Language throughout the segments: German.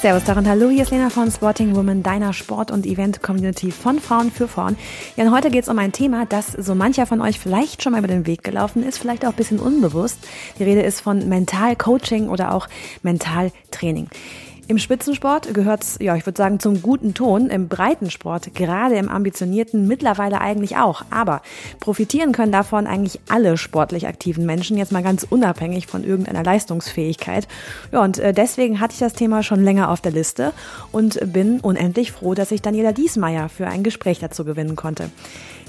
Servus darin, hallo, hier ist Lena von Sporting Woman, deiner Sport- und Event-Community von Frauen für Frauen. Ja, und heute geht es um ein Thema, das so mancher von euch vielleicht schon mal über den Weg gelaufen ist, vielleicht auch ein bisschen unbewusst. Die Rede ist von Mental-Coaching oder auch Mentaltraining. Im Spitzensport gehört es, ja, ich würde sagen, zum guten Ton. Im Breitensport, gerade im ambitionierten, mittlerweile eigentlich auch. Aber profitieren können davon eigentlich alle sportlich aktiven Menschen, jetzt mal ganz unabhängig von irgendeiner Leistungsfähigkeit. Ja, und äh, deswegen hatte ich das Thema schon länger auf der Liste und bin unendlich froh, dass ich Daniela Diesmeier für ein Gespräch dazu gewinnen konnte.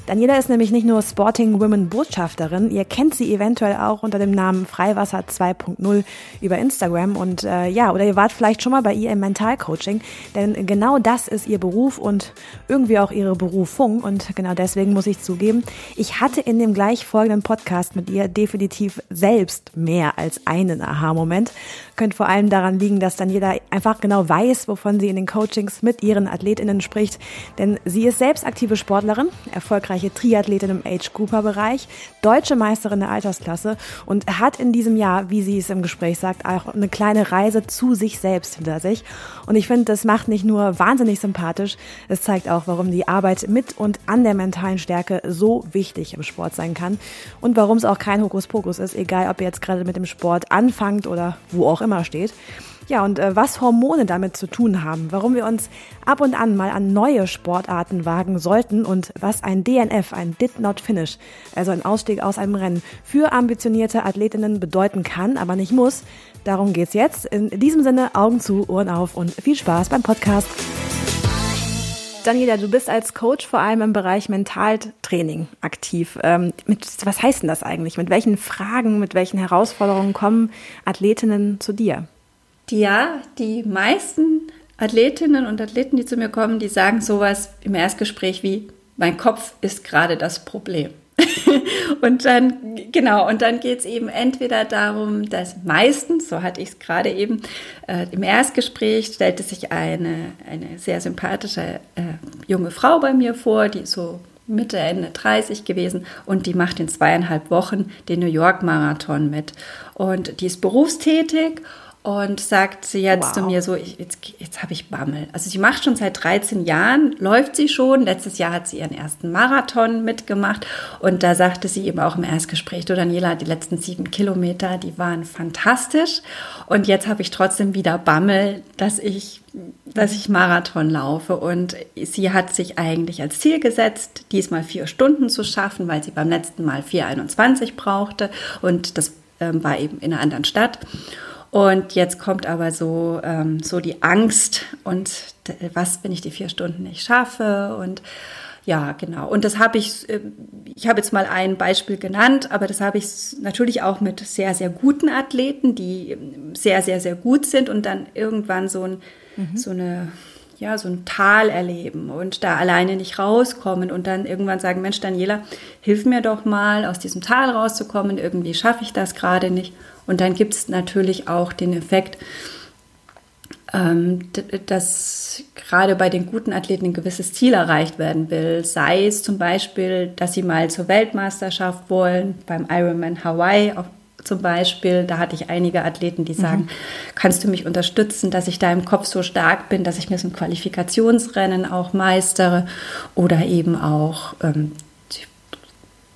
Daniela ist nämlich nicht nur Sporting Women Botschafterin, ihr kennt sie eventuell auch unter dem Namen Freiwasser 2.0 über Instagram und äh, ja, oder ihr wart vielleicht schon mal bei ihr im Mentalcoaching, denn genau das ist ihr Beruf und irgendwie auch ihre Berufung und genau deswegen muss ich zugeben, ich hatte in dem gleich folgenden Podcast mit ihr definitiv selbst mehr als einen Aha-Moment. Könnte vor allem daran liegen, dass Daniela einfach genau weiß, wovon sie in den Coachings mit ihren AthletInnen spricht, denn sie ist selbst aktive Sportlerin, erfolgreich erfolgreiche Triathletin im Age-Grouper-Bereich, deutsche Meisterin der Altersklasse und hat in diesem Jahr, wie sie es im Gespräch sagt, auch eine kleine Reise zu sich selbst hinter sich. Und ich finde, das macht nicht nur wahnsinnig sympathisch, es zeigt auch, warum die Arbeit mit und an der mentalen Stärke so wichtig im Sport sein kann und warum es auch kein Hokuspokus ist, egal ob ihr jetzt gerade mit dem Sport anfangt oder wo auch immer steht. Ja, und äh, was Hormone damit zu tun haben, warum wir uns ab und an mal an neue Sportarten wagen sollten und was ein DNF, ein Did Not Finish, also ein Ausstieg aus einem Rennen, für ambitionierte Athletinnen bedeuten kann, aber nicht muss. Darum geht's jetzt. In diesem Sinne Augen zu, Ohren auf und viel Spaß beim Podcast. Daniela, du bist als Coach vor allem im Bereich Mentaltraining aktiv. Ähm, mit, was heißt denn das eigentlich? Mit welchen Fragen, mit welchen Herausforderungen kommen Athletinnen zu dir? Ja, die meisten Athletinnen und Athleten, die zu mir kommen, die sagen sowas im Erstgespräch wie, mein Kopf ist gerade das Problem. und dann, genau, und dann geht es eben entweder darum, dass meistens, so hatte ich es gerade eben, äh, im Erstgespräch stellte sich eine, eine sehr sympathische äh, junge Frau bei mir vor, die so Mitte, Ende 30 gewesen und die macht in zweieinhalb Wochen den New York Marathon mit. Und die ist berufstätig und sagt sie jetzt wow. zu mir so, ich, jetzt, jetzt habe ich Bammel. Also sie macht schon seit 13 Jahren, läuft sie schon. Letztes Jahr hat sie ihren ersten Marathon mitgemacht und da sagte sie eben auch im Erstgespräch, du Daniela, die letzten sieben Kilometer, die waren fantastisch und jetzt habe ich trotzdem wieder Bammel, dass ich dass ich Marathon laufe und sie hat sich eigentlich als Ziel gesetzt, diesmal vier Stunden zu schaffen, weil sie beim letzten Mal 4,21 brauchte und das ähm, war eben in einer anderen Stadt. Und jetzt kommt aber so, ähm, so die Angst und was, wenn ich die vier Stunden nicht schaffe und ja, genau. Und das habe ich, äh, ich habe jetzt mal ein Beispiel genannt, aber das habe ich natürlich auch mit sehr, sehr guten Athleten, die sehr, sehr, sehr gut sind und dann irgendwann so, ein, mhm. so eine, ja, so ein Tal erleben und da alleine nicht rauskommen und dann irgendwann sagen, Mensch, Daniela, hilf mir doch mal, aus diesem Tal rauszukommen, irgendwie schaffe ich das gerade nicht. Und dann gibt es natürlich auch den Effekt, ähm, dass gerade bei den guten Athleten ein gewisses Ziel erreicht werden will. Sei es zum Beispiel, dass sie mal zur Weltmeisterschaft wollen, beim Ironman Hawaii zum Beispiel. Da hatte ich einige Athleten, die sagen, mhm. kannst du mich unterstützen, dass ich da im Kopf so stark bin, dass ich mir so ein Qualifikationsrennen auch meistere. Oder eben auch, ähm,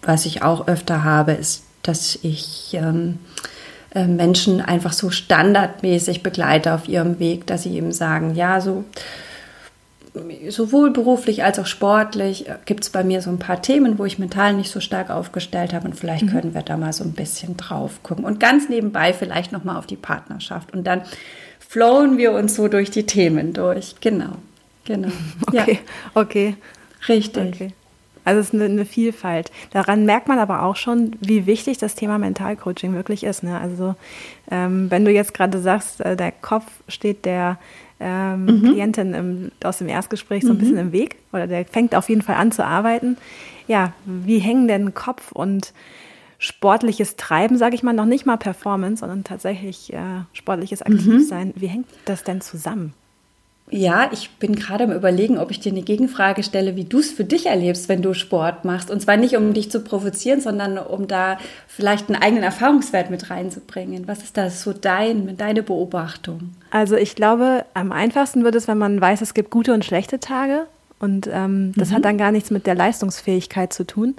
was ich auch öfter habe, ist, dass ich... Äh, Menschen einfach so standardmäßig begleite auf ihrem Weg, dass sie eben sagen, ja, so sowohl beruflich als auch sportlich äh, gibt es bei mir so ein paar Themen, wo ich mental nicht so stark aufgestellt habe und vielleicht mhm. können wir da mal so ein bisschen drauf gucken und ganz nebenbei vielleicht noch mal auf die Partnerschaft und dann flowen wir uns so durch die Themen durch. Genau, genau. Okay, ja. okay, richtig. Okay. Also es ist eine, eine, Vielfalt. Daran merkt man aber auch schon, wie wichtig das Thema Mentalcoaching wirklich ist. Ne? Also ähm, wenn du jetzt gerade sagst, äh, der Kopf steht der ähm, mhm. Klientin im, aus dem Erstgespräch so ein mhm. bisschen im Weg oder der fängt auf jeden Fall an zu arbeiten. Ja, wie hängen denn Kopf und sportliches Treiben, sage ich mal, noch nicht mal Performance, sondern tatsächlich äh, sportliches Aktivsein. Mhm. Wie hängt das denn zusammen? Ja, ich bin gerade am Überlegen, ob ich dir eine Gegenfrage stelle, wie du es für dich erlebst, wenn du Sport machst. Und zwar nicht, um dich zu provozieren, sondern um da vielleicht einen eigenen Erfahrungswert mit reinzubringen. Was ist das so dein, deine Beobachtung? Also ich glaube, am einfachsten wird es, wenn man weiß, es gibt gute und schlechte Tage. Und ähm, das mhm. hat dann gar nichts mit der Leistungsfähigkeit zu tun.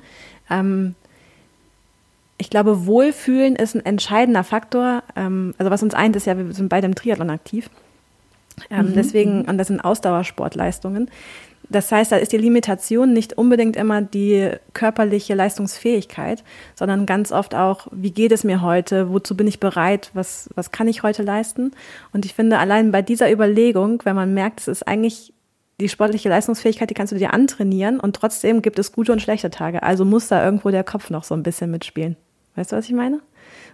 Ähm, ich glaube, Wohlfühlen ist ein entscheidender Faktor. Ähm, also was uns eint, ist ja, wir sind beide im Triathlon aktiv. Ähm, mhm. Deswegen, und das sind Ausdauersportleistungen. Das heißt, da ist die Limitation nicht unbedingt immer die körperliche Leistungsfähigkeit, sondern ganz oft auch, wie geht es mir heute, wozu bin ich bereit, was, was kann ich heute leisten? Und ich finde, allein bei dieser Überlegung, wenn man merkt, es ist eigentlich die sportliche Leistungsfähigkeit, die kannst du dir antrainieren und trotzdem gibt es gute und schlechte Tage. Also muss da irgendwo der Kopf noch so ein bisschen mitspielen. Weißt du, was ich meine?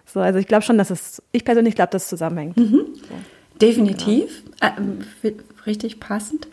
So, also ich glaube schon, dass es, ich persönlich glaube, dass es zusammenhängt. Mhm. So. Definitiv, äh, richtig passend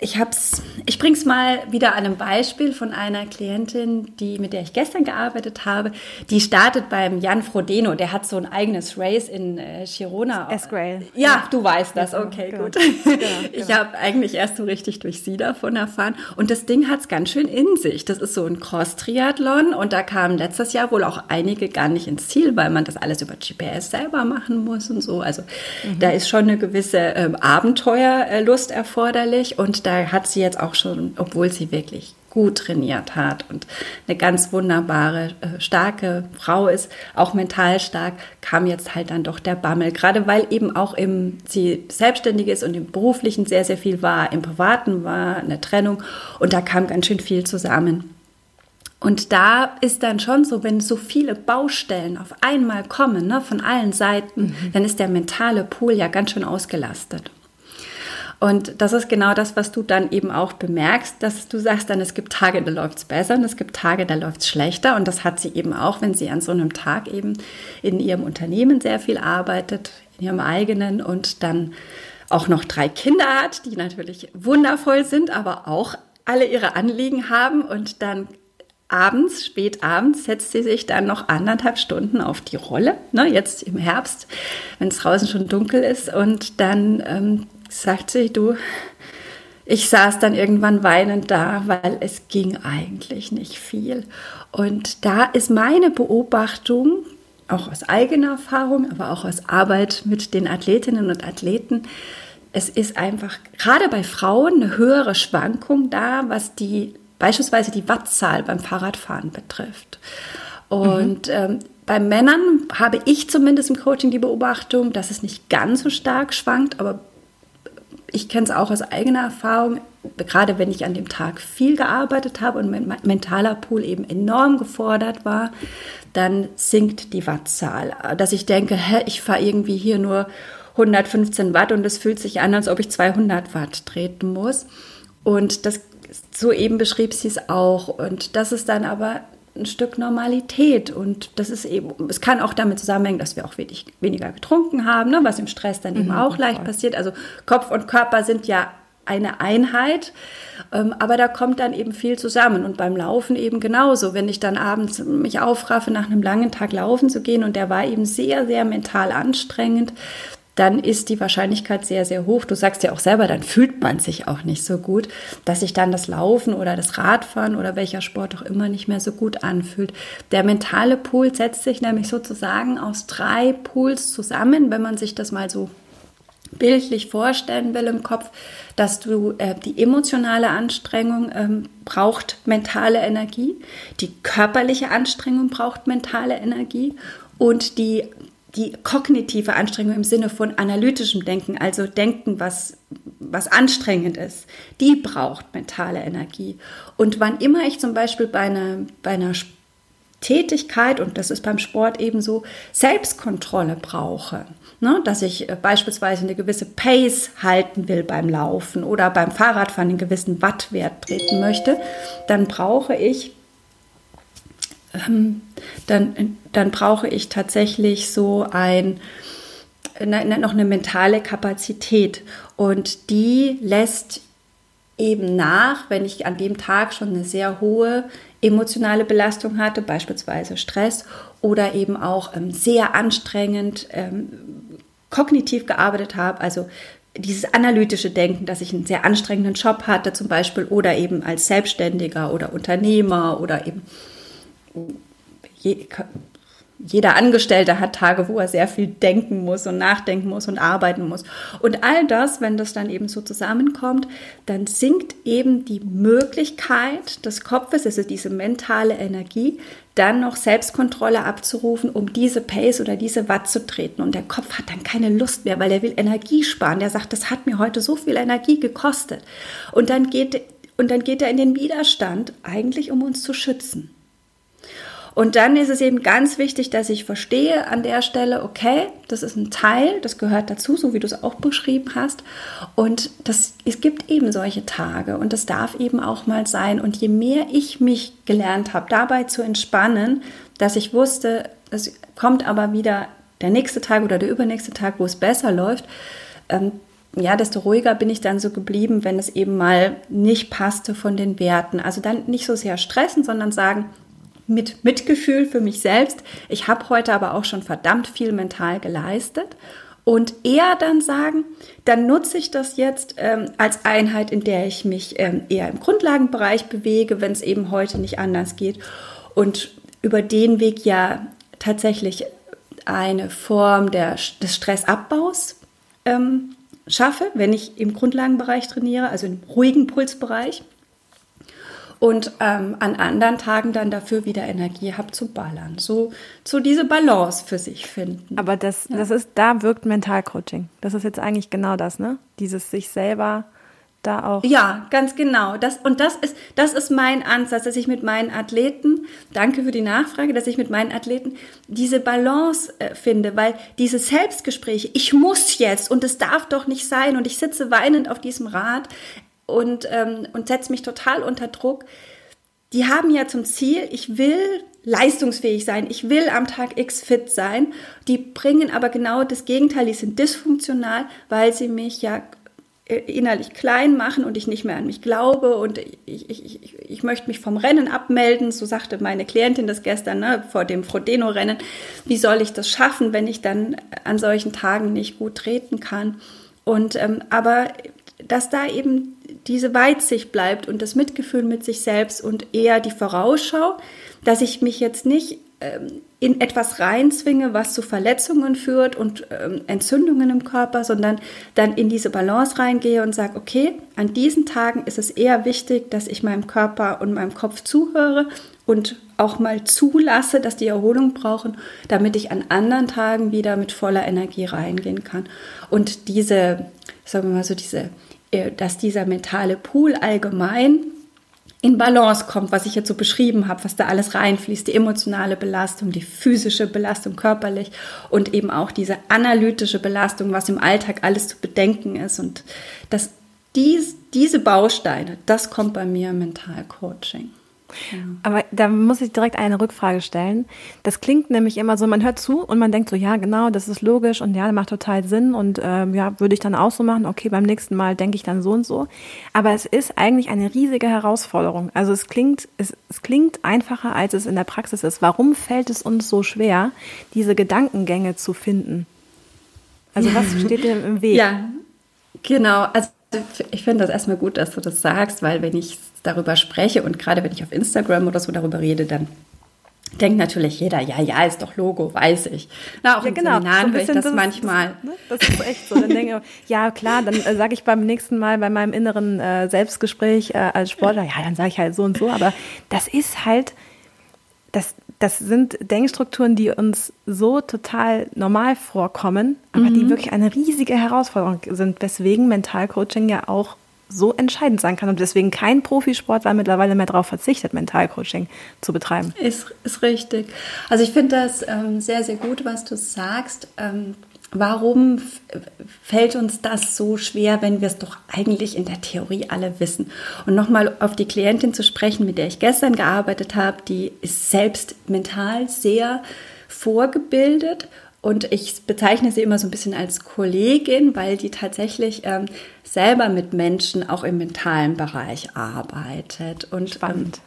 ich hab's, ich bringe es mal wieder an einem Beispiel von einer Klientin, die, mit der ich gestern gearbeitet habe. Die startet beim Jan Frodeno, der hat so ein eigenes Race in äh, Girona. S-Grail. Ja, ja, du weißt das, okay, genau. gut. Genau, ich genau. habe eigentlich erst so richtig durch sie davon erfahren. Und das Ding hat es ganz schön in sich. Das ist so ein Cross-Triathlon und da kamen letztes Jahr wohl auch einige gar nicht ins Ziel, weil man das alles über GPS selber machen muss und so. Also mhm. da ist schon eine gewisse ähm, Abenteuerlust erforderlich und da hat sie jetzt auch schon, obwohl sie wirklich gut trainiert hat und eine ganz wunderbare, äh, starke Frau ist, auch mental stark, kam jetzt halt dann doch der Bammel. Gerade weil eben auch im, sie selbstständig ist und im Beruflichen sehr, sehr viel war, im Privaten war eine Trennung und da kam ganz schön viel zusammen. Und da ist dann schon so, wenn so viele Baustellen auf einmal kommen, ne, von allen Seiten, mhm. dann ist der mentale Pool ja ganz schön ausgelastet. Und das ist genau das, was du dann eben auch bemerkst, dass du sagst dann, es gibt Tage, da es besser und es gibt Tage, da es schlechter. Und das hat sie eben auch, wenn sie an so einem Tag eben in ihrem Unternehmen sehr viel arbeitet, in ihrem eigenen und dann auch noch drei Kinder hat, die natürlich wundervoll sind, aber auch alle ihre Anliegen haben und dann abends, spät abends, setzt sie sich dann noch anderthalb Stunden auf die Rolle, ne, jetzt im Herbst, wenn es draußen schon dunkel ist und dann ähm, sagt sie, du, ich saß dann irgendwann weinend da, weil es ging eigentlich nicht viel. Und da ist meine Beobachtung, auch aus eigener Erfahrung, aber auch aus Arbeit mit den Athletinnen und Athleten, es ist einfach gerade bei Frauen eine höhere Schwankung da, was die beispielsweise die Wattzahl beim Fahrradfahren betrifft. Und mhm. ähm, bei Männern habe ich zumindest im Coaching die Beobachtung, dass es nicht ganz so stark schwankt, aber ich kenne es auch aus eigener Erfahrung, gerade wenn ich an dem Tag viel gearbeitet habe und mein mentaler Pool eben enorm gefordert war, dann sinkt die Wattzahl. Dass ich denke, hä, ich fahre irgendwie hier nur 115 Watt und es fühlt sich an, als ob ich 200 Watt treten muss. Und das so eben beschrieb sie es auch. Und das ist dann aber ein Stück Normalität. Und das ist eben, es kann auch damit zusammenhängen, dass wir auch wenig, weniger getrunken haben, ne, was im Stress dann eben mhm, auch leicht voll. passiert. Also Kopf und Körper sind ja eine Einheit, ähm, aber da kommt dann eben viel zusammen und beim Laufen eben genauso. Wenn ich dann abends mich aufraffe, nach einem langen Tag laufen zu gehen und der war eben sehr, sehr mental anstrengend, dann ist die Wahrscheinlichkeit sehr, sehr hoch. Du sagst ja auch selber, dann fühlt man sich auch nicht so gut, dass sich dann das Laufen oder das Radfahren oder welcher Sport auch immer nicht mehr so gut anfühlt. Der mentale Pool setzt sich nämlich sozusagen aus drei Pools zusammen, wenn man sich das mal so bildlich vorstellen will im Kopf, dass du äh, die emotionale Anstrengung ähm, braucht mentale Energie, die körperliche Anstrengung braucht mentale Energie und die die kognitive Anstrengung im Sinne von analytischem Denken, also Denken, was, was anstrengend ist, die braucht mentale Energie. Und wann immer ich zum Beispiel bei einer, bei einer Tätigkeit, und das ist beim Sport ebenso, Selbstkontrolle brauche, ne, dass ich äh, beispielsweise eine gewisse Pace halten will beim Laufen oder beim Fahrradfahren einen gewissen Wattwert treten möchte, dann brauche ich dann, dann brauche ich tatsächlich so ein, noch eine mentale Kapazität. Und die lässt eben nach, wenn ich an dem Tag schon eine sehr hohe emotionale Belastung hatte, beispielsweise Stress oder eben auch ähm, sehr anstrengend ähm, kognitiv gearbeitet habe, also dieses analytische Denken, dass ich einen sehr anstrengenden Job hatte zum Beispiel oder eben als Selbstständiger oder Unternehmer oder eben je, jeder Angestellte hat Tage, wo er sehr viel denken muss und nachdenken muss und arbeiten muss. Und all das, wenn das dann eben so zusammenkommt, dann sinkt eben die Möglichkeit des Kopfes, also diese mentale Energie, dann noch Selbstkontrolle abzurufen, um diese Pace oder diese Watt zu treten. Und der Kopf hat dann keine Lust mehr, weil er will Energie sparen. Der sagt, das hat mir heute so viel Energie gekostet. Und dann geht, und dann geht er in den Widerstand, eigentlich um uns zu schützen. Und dann ist es eben ganz wichtig, dass ich verstehe an der Stelle, okay, das ist ein Teil, das gehört dazu, so wie du es auch beschrieben hast. Und das, es gibt eben solche Tage und das darf eben auch mal sein. Und je mehr ich mich gelernt habe, dabei zu entspannen, dass ich wusste, es kommt aber wieder der nächste Tag oder der übernächste Tag, wo es besser läuft, ähm, ja, desto ruhiger bin ich dann so geblieben, wenn es eben mal nicht passte von den Werten. Also dann nicht so sehr stressen, sondern sagen, mit Mitgefühl für mich selbst. Ich habe heute aber auch schon verdammt viel mental geleistet. Und eher dann sagen, dann nutze ich das jetzt ähm, als Einheit, in der ich mich ähm, eher im Grundlagenbereich bewege, wenn es eben heute nicht anders geht. Und über den Weg ja tatsächlich eine Form der, des Stressabbaus ähm, schaffe, wenn ich im Grundlagenbereich trainiere, also im ruhigen Pulsbereich und ähm, an anderen Tagen dann dafür wieder Energie habe zu ballern. So, so diese Balance für sich finden. Aber das, ja. das ist, da wirkt Mentalcoaching. Das ist jetzt eigentlich genau das, ne? Dieses sich selber da auch. Ja, ganz genau. Das, und das ist, das ist mein Ansatz, dass ich mit meinen Athleten, danke für die Nachfrage, dass ich mit meinen Athleten diese Balance äh, finde, weil diese Selbstgespräche, ich muss jetzt und es darf doch nicht sein und ich sitze weinend auf diesem Rad, und, ähm, und setze mich total unter Druck. Die haben ja zum Ziel, ich will leistungsfähig sein, ich will am Tag X fit sein. Die bringen aber genau das Gegenteil, die sind dysfunktional, weil sie mich ja äh, innerlich klein machen und ich nicht mehr an mich glaube und ich, ich, ich, ich möchte mich vom Rennen abmelden, so sagte meine Klientin das gestern, ne, vor dem Frodeno-Rennen. Wie soll ich das schaffen, wenn ich dann an solchen Tagen nicht gut treten kann? Und ähm, aber dass da eben diese Weitsicht bleibt und das Mitgefühl mit sich selbst und eher die Vorausschau, dass ich mich jetzt nicht ähm, in etwas reinzwinge, was zu Verletzungen führt und ähm, Entzündungen im Körper, sondern dann in diese Balance reingehe und sage, okay, an diesen Tagen ist es eher wichtig, dass ich meinem Körper und meinem Kopf zuhöre und auch mal zulasse, dass die Erholung brauchen, damit ich an anderen Tagen wieder mit voller Energie reingehen kann. Und diese, sagen wir mal so, diese dass dieser mentale Pool allgemein in Balance kommt, was ich jetzt so beschrieben habe, was da alles reinfließt, die emotionale Belastung, die physische Belastung körperlich und eben auch diese analytische Belastung, was im Alltag alles zu bedenken ist und dass dies, diese Bausteine, das kommt bei mir im Mentalcoaching. Aber da muss ich direkt eine Rückfrage stellen. Das klingt nämlich immer so, man hört zu und man denkt so, ja, genau, das ist logisch und ja, macht total Sinn und ähm, ja, würde ich dann auch so machen. Okay, beim nächsten Mal denke ich dann so und so. Aber es ist eigentlich eine riesige Herausforderung. Also es klingt, es, es klingt einfacher, als es in der Praxis ist. Warum fällt es uns so schwer, diese Gedankengänge zu finden? Also was steht dem im Weg? Ja, genau. Also ich finde das erstmal gut, dass du das sagst, weil wenn ich darüber spreche und gerade wenn ich auf Instagram oder so darüber rede, dann denkt natürlich jeder, ja, ja, ist doch Logo, weiß ich. Na, auch ja, in genau. Seminaren so höre ich das, das manchmal. Ne? Das ist echt so. Dann denke ich, ja, klar, dann äh, sage ich beim nächsten Mal bei meinem inneren äh, Selbstgespräch äh, als Sportler, ja, dann sage ich halt so und so. Aber das ist halt, das, das sind Denkstrukturen, die uns so total normal vorkommen, aber mhm. die wirklich eine riesige Herausforderung sind, weswegen Mentalcoaching ja auch so entscheidend sein kann und deswegen kein Profisportler mittlerweile mehr darauf verzichtet, Mentalcoaching zu betreiben. Ist, ist richtig. Also ich finde das ähm, sehr, sehr gut, was du sagst. Ähm, warum fällt uns das so schwer, wenn wir es doch eigentlich in der Theorie alle wissen? Und nochmal auf die Klientin zu sprechen, mit der ich gestern gearbeitet habe, die ist selbst mental sehr vorgebildet und ich bezeichne sie immer so ein bisschen als Kollegin, weil die tatsächlich ähm, selber mit Menschen auch im mentalen Bereich arbeitet. Und, spannend.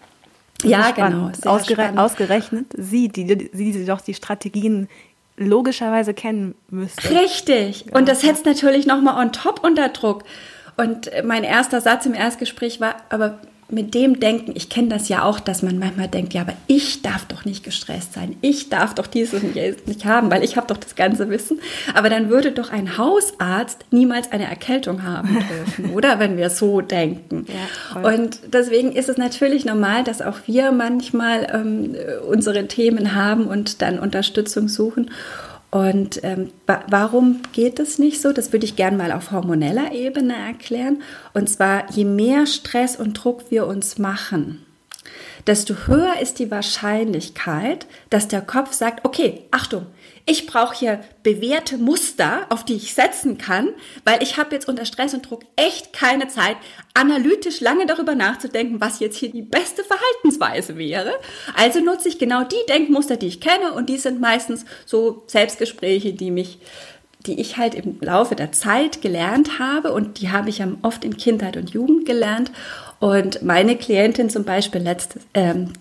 Ähm, ja, genau. Ausgere spannend. Ausgerechnet sie, die, die, die doch die Strategien logischerweise kennen müsste. Richtig. Und das setzt natürlich nochmal on top unter Druck. Und mein erster Satz im Erstgespräch war, aber mit dem Denken, ich kenne das ja auch, dass man manchmal denkt, ja, aber ich darf doch nicht gestresst sein, ich darf doch dieses und jenes nicht haben, weil ich habe doch das ganze Wissen. Aber dann würde doch ein Hausarzt niemals eine Erkältung haben dürfen, oder? Wenn wir so denken. Ja, und deswegen ist es natürlich normal, dass auch wir manchmal ähm, unsere Themen haben und dann Unterstützung suchen. Und ähm, warum geht es nicht so? Das würde ich gerne mal auf hormoneller Ebene erklären. Und zwar, je mehr Stress und Druck wir uns machen, desto höher ist die Wahrscheinlichkeit, dass der Kopf sagt, okay, Achtung, ich brauche hier bewährte Muster, auf die ich setzen kann, weil ich habe jetzt unter Stress und Druck echt keine Zeit, analytisch lange darüber nachzudenken, was jetzt hier die beste Verhaltensweise wäre. Also nutze ich genau die Denkmuster, die ich kenne und die sind meistens so Selbstgespräche, die mich die ich halt im Laufe der Zeit gelernt habe und die habe ich ja oft in Kindheit und Jugend gelernt. Und meine Klientin zum Beispiel letztes, ähm,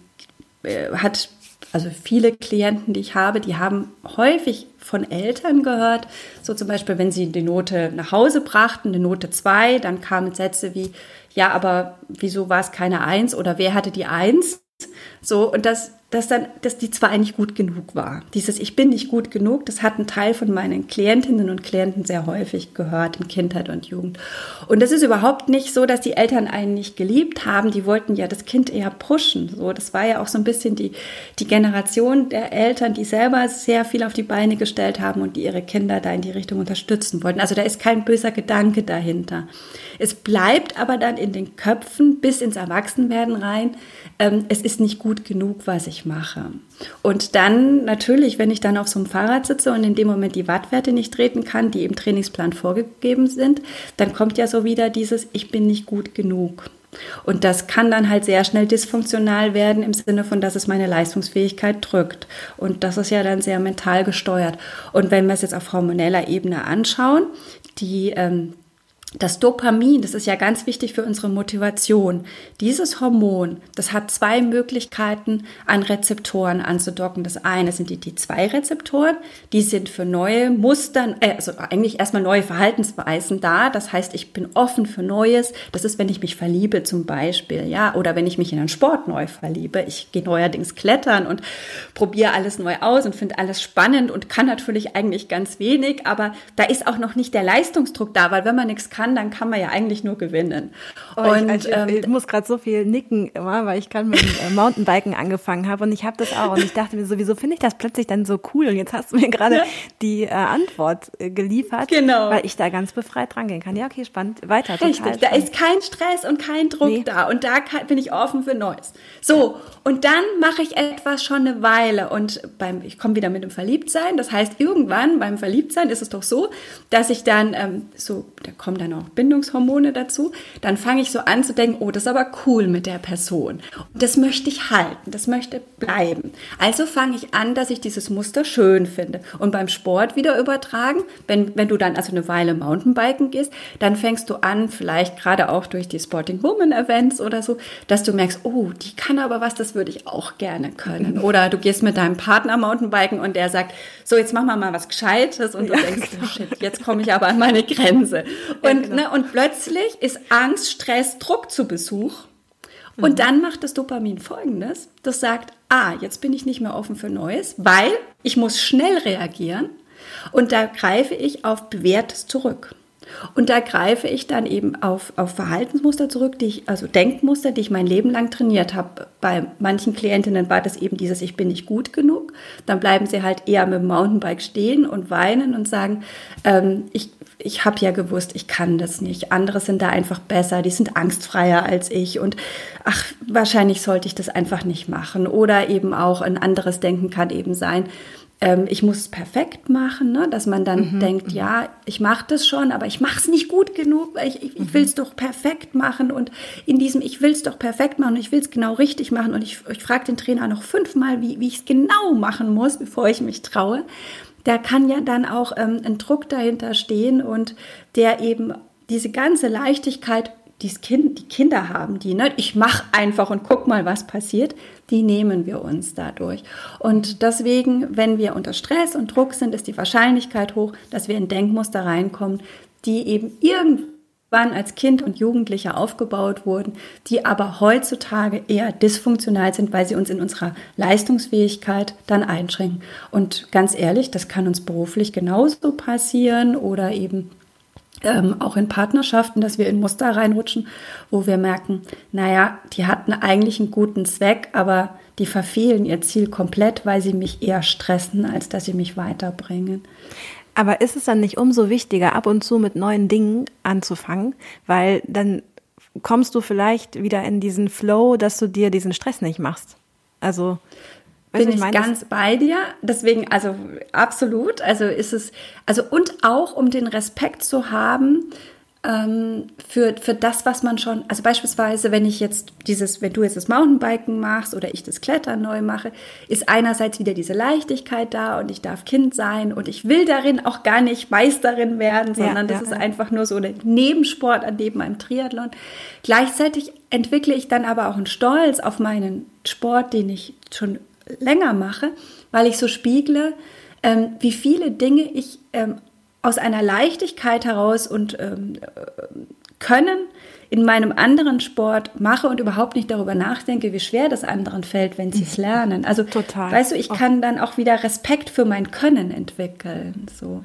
äh, hat also viele Klienten, die ich habe, die haben häufig von Eltern gehört, so zum Beispiel, wenn sie die Note nach Hause brachten, eine Note 2, dann kamen Sätze wie, ja, aber wieso war es keine 1 oder wer hatte die 1? So, und das dass dann, dass die zwar eigentlich gut genug war. Dieses Ich bin nicht gut genug, das hat ein Teil von meinen Klientinnen und Klienten sehr häufig gehört in Kindheit und Jugend. Und das ist überhaupt nicht so, dass die Eltern einen nicht geliebt haben. Die wollten ja das Kind eher pushen. So, das war ja auch so ein bisschen die, die Generation der Eltern, die selber sehr viel auf die Beine gestellt haben und die ihre Kinder da in die Richtung unterstützen wollten. Also da ist kein böser Gedanke dahinter. Es bleibt aber dann in den Köpfen bis ins Erwachsenwerden rein, ähm, es ist nicht gut genug, was ich mache. Und dann natürlich, wenn ich dann auf so einem Fahrrad sitze und in dem Moment die Wattwerte nicht treten kann, die im Trainingsplan vorgegeben sind, dann kommt ja so wieder dieses, ich bin nicht gut genug. Und das kann dann halt sehr schnell dysfunktional werden im Sinne von, dass es meine Leistungsfähigkeit drückt. Und das ist ja dann sehr mental gesteuert. Und wenn wir es jetzt auf hormoneller Ebene anschauen, die ähm, das Dopamin, das ist ja ganz wichtig für unsere Motivation. Dieses Hormon, das hat zwei Möglichkeiten, an Rezeptoren anzudocken. Das eine sind die T2-Rezeptoren, die sind für neue Muster, äh, also eigentlich erstmal neue Verhaltensweisen da. Das heißt, ich bin offen für Neues. Das ist, wenn ich mich verliebe zum Beispiel, ja, oder wenn ich mich in einen Sport neu verliebe. Ich gehe neuerdings klettern und probiere alles neu aus und finde alles spannend und kann natürlich eigentlich ganz wenig, aber da ist auch noch nicht der Leistungsdruck da, weil wenn man nichts kann, dann kann man ja eigentlich nur gewinnen. Oh, und ich, ähm, ich muss gerade so viel nicken immer, weil ich gerade mit äh, Mountainbiken angefangen habe und ich habe das auch und ich dachte mir sowieso finde ich das plötzlich dann so cool und jetzt hast du mir gerade ja. die äh, Antwort äh, geliefert, genau. weil ich da ganz befreit rangehen kann. Ja, okay, spannend. Weiter. Richtig, spannend. da ist kein Stress und kein Druck nee. da und da kann, bin ich offen für Neues. So, und dann mache ich etwas schon eine Weile und beim, ich komme wieder mit dem Verliebtsein. Das heißt, irgendwann beim Verliebtsein ist es doch so, dass ich dann ähm, so, da kommen dann auch Bindungshormone dazu, dann fange ich so an zu denken, oh, das ist aber cool mit der Person. Und das möchte ich halten, das möchte bleiben. Also fange ich an, dass ich dieses Muster schön finde. Und beim Sport wieder übertragen, wenn, wenn du dann also eine Weile Mountainbiken gehst, dann fängst du an, vielleicht gerade auch durch die Sporting Woman Events oder so, dass du merkst, oh, die kann aber was, das würde ich auch gerne können. Oder du gehst mit deinem Partner Mountainbiken und der sagt, so jetzt machen wir mal was Gescheites und du ja, denkst, genau. oh shit, jetzt komme ich aber an meine Grenze. Und, ja, genau. ne, und plötzlich ist Angst, Stress, Druck zu Besuch. Und mhm. dann macht das Dopamin folgendes. Das sagt, ah, jetzt bin ich nicht mehr offen für Neues, weil ich muss schnell reagieren. Und da greife ich auf Bewährtes zurück. Und da greife ich dann eben auf, auf Verhaltensmuster zurück, die ich, also Denkmuster, die ich mein Leben lang trainiert habe. Bei manchen Klientinnen war das eben dieses, ich bin nicht gut genug. Dann bleiben sie halt eher mit dem Mountainbike stehen und weinen und sagen, ähm, ich, ich habe ja gewusst, ich kann das nicht. Andere sind da einfach besser, die sind angstfreier als ich und ach, wahrscheinlich sollte ich das einfach nicht machen. Oder eben auch ein anderes Denken kann eben sein, ähm, ich muss es perfekt machen, ne? dass man dann mhm, denkt, mhm. ja, ich mache das schon, aber ich mache es nicht gut genug, ich, ich, ich will es mhm. doch perfekt machen und in diesem, ich will es doch perfekt machen und ich will es genau richtig machen und ich, ich frage den Trainer noch fünfmal, wie, wie ich es genau machen muss, bevor ich mich traue. Da kann ja dann auch ähm, ein Druck dahinter stehen und der eben diese ganze Leichtigkeit die's kind, die Kinder haben, die, ne, ich mache einfach und guck mal, was passiert, die nehmen wir uns dadurch. Und deswegen, wenn wir unter Stress und Druck sind, ist die Wahrscheinlichkeit hoch, dass wir in Denkmuster reinkommen, die eben irgendwann als Kind und Jugendlicher aufgebaut wurden, die aber heutzutage eher dysfunktional sind, weil sie uns in unserer Leistungsfähigkeit dann einschränken. Und ganz ehrlich, das kann uns beruflich genauso passieren oder eben ähm, auch in Partnerschaften, dass wir in Muster reinrutschen, wo wir merken, naja, die hatten eigentlich einen guten Zweck, aber die verfehlen ihr Ziel komplett, weil sie mich eher stressen, als dass sie mich weiterbringen. Aber ist es dann nicht umso wichtiger, ab und zu mit neuen Dingen anzufangen, weil dann kommst du vielleicht wieder in diesen Flow, dass du dir diesen Stress nicht machst? Also bin ich, ich ganz bei dir. Deswegen, also absolut. Also ist es, also und auch um den Respekt zu haben ähm, für, für das, was man schon, also beispielsweise, wenn ich jetzt dieses, wenn du jetzt das Mountainbiken machst oder ich das Klettern neu mache, ist einerseits wieder diese Leichtigkeit da und ich darf Kind sein und ich will darin auch gar nicht Meisterin werden, sondern ja, das ja, ist ja. einfach nur so ein Nebensport an neben meinem Triathlon. Gleichzeitig entwickle ich dann aber auch einen Stolz auf meinen Sport, den ich schon länger mache, weil ich so spiegle, ähm, wie viele Dinge ich ähm, aus einer Leichtigkeit heraus und ähm, Können in meinem anderen Sport mache und überhaupt nicht darüber nachdenke, wie schwer das anderen fällt, wenn sie es mhm. lernen. Also, Total. weißt du, ich kann dann auch wieder Respekt für mein Können entwickeln. So.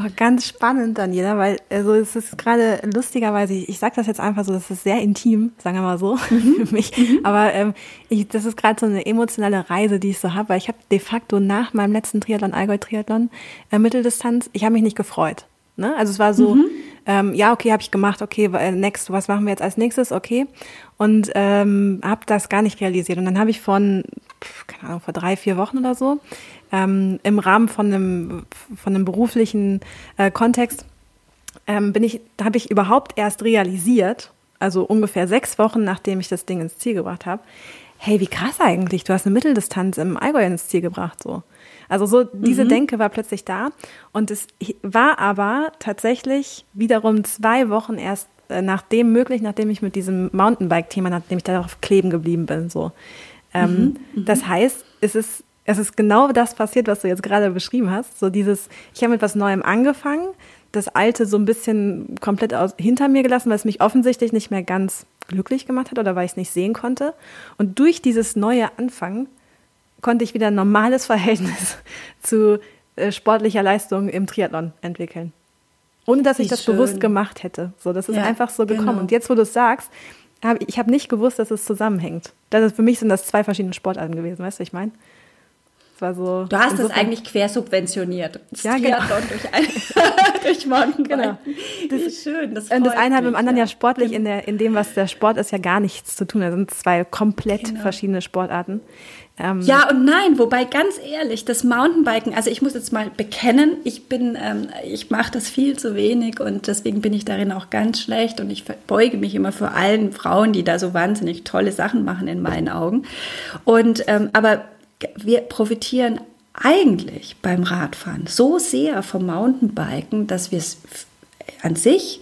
Oh, ganz spannend, Daniela, weil also es ist gerade lustigerweise, ich, ich sage das jetzt einfach so, das ist sehr intim, sagen wir mal so, mhm. für mich. Mhm. Aber ähm, ich, das ist gerade so eine emotionale Reise, die ich so habe, weil ich habe de facto nach meinem letzten Triathlon, Allgäu-Triathlon, äh, Mitteldistanz, ich habe mich nicht gefreut. Ne? Also es war so, mhm. ähm, ja, okay, habe ich gemacht, okay, äh, next, was machen wir jetzt als nächstes, okay. Und ähm, habe das gar nicht realisiert. Und dann habe ich von, keine Ahnung, vor drei, vier Wochen oder so, ähm, im Rahmen von einem, von einem beruflichen äh, Kontext ähm, bin ich, habe ich überhaupt erst realisiert, also ungefähr sechs Wochen nachdem ich das Ding ins Ziel gebracht habe, hey, wie krass eigentlich, du hast eine Mitteldistanz im Allgäu ins Ziel gebracht, so. Also so diese mhm. Denke war plötzlich da und es war aber tatsächlich wiederum zwei Wochen erst äh, nachdem möglich, nachdem ich mit diesem Mountainbike-Thema, nachdem ich darauf kleben geblieben bin, so. Ähm, mhm. Mhm. Das heißt, es ist es ist genau das passiert, was du jetzt gerade beschrieben hast. So dieses, ich habe mit was Neuem angefangen, das Alte so ein bisschen komplett aus, hinter mir gelassen, weil es mich offensichtlich nicht mehr ganz glücklich gemacht hat oder weil ich es nicht sehen konnte. Und durch dieses neue Anfangen konnte ich wieder ein normales Verhältnis zu äh, sportlicher Leistung im Triathlon entwickeln. Ohne dass Wie ich das schön. bewusst gemacht hätte. So, das ist ja, einfach so gekommen. Genau. Und jetzt, wo du es sagst, hab, ich habe nicht gewusst, dass es zusammenhängt. Das ist, für mich sind das zwei verschiedene Sportarten gewesen, weißt du, ich meine? so. Du hast es eigentlich quersubventioniert. Das ja, genau. durch, ein, durch Mountainbiken. Genau. Das ist schön. Das, und das eine hat mit dem anderen ja, ja sportlich in, der, in dem, was der Sport ist, ja gar nichts zu tun. Das sind zwei komplett genau. verschiedene Sportarten. Ähm, ja und nein, wobei ganz ehrlich, das Mountainbiken, also ich muss jetzt mal bekennen, ich bin, ähm, ich mache das viel zu wenig und deswegen bin ich darin auch ganz schlecht und ich beuge mich immer für allen Frauen, die da so wahnsinnig tolle Sachen machen in meinen Augen. Und ähm, aber wir profitieren eigentlich beim Radfahren so sehr vom Mountainbiken, dass wir es an sich,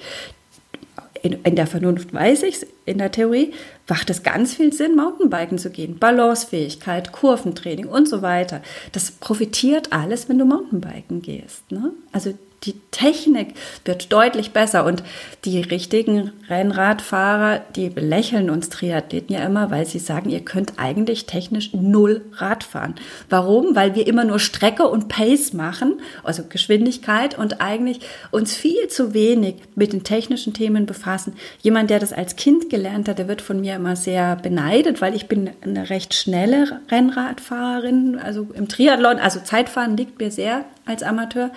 in, in, der Vernunft weiß ich es, in der Theorie macht es ganz viel Sinn, Mountainbiken zu gehen. Balancefähigkeit, Kurventraining und so weiter. Das profitiert alles, wenn du Mountainbiken gehst. Ne? Also die Technik wird deutlich besser und die richtigen Rennradfahrer, die belächeln uns Triathleten ja immer, weil sie sagen, ihr könnt eigentlich technisch null Rad fahren. Warum? Weil wir immer nur Strecke und Pace machen, also Geschwindigkeit und eigentlich uns viel zu wenig mit den technischen Themen befassen. Jemand, der das als Kind gelernt hat, der wird von mir immer sehr beneidet, weil ich bin eine recht schnelle Rennradfahrerin, also im Triathlon, also Zeitfahren liegt mir sehr als Amateur.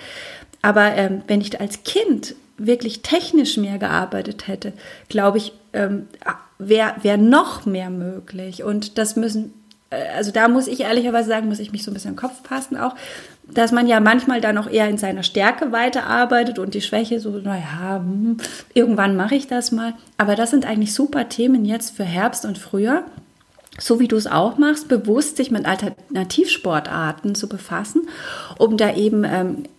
Aber ähm, wenn ich als Kind wirklich technisch mehr gearbeitet hätte, glaube ich, ähm, wäre wär noch mehr möglich. Und das müssen, äh, also da muss ich ehrlicherweise sagen, muss ich mich so ein bisschen im Kopf passen auch, dass man ja manchmal dann auch eher in seiner Stärke weiterarbeitet und die Schwäche so, naja, hm, irgendwann mache ich das mal. Aber das sind eigentlich super Themen jetzt für Herbst und Frühjahr so wie du es auch machst, bewusst sich mit Alternativsportarten zu befassen, um da eben ähm, äh,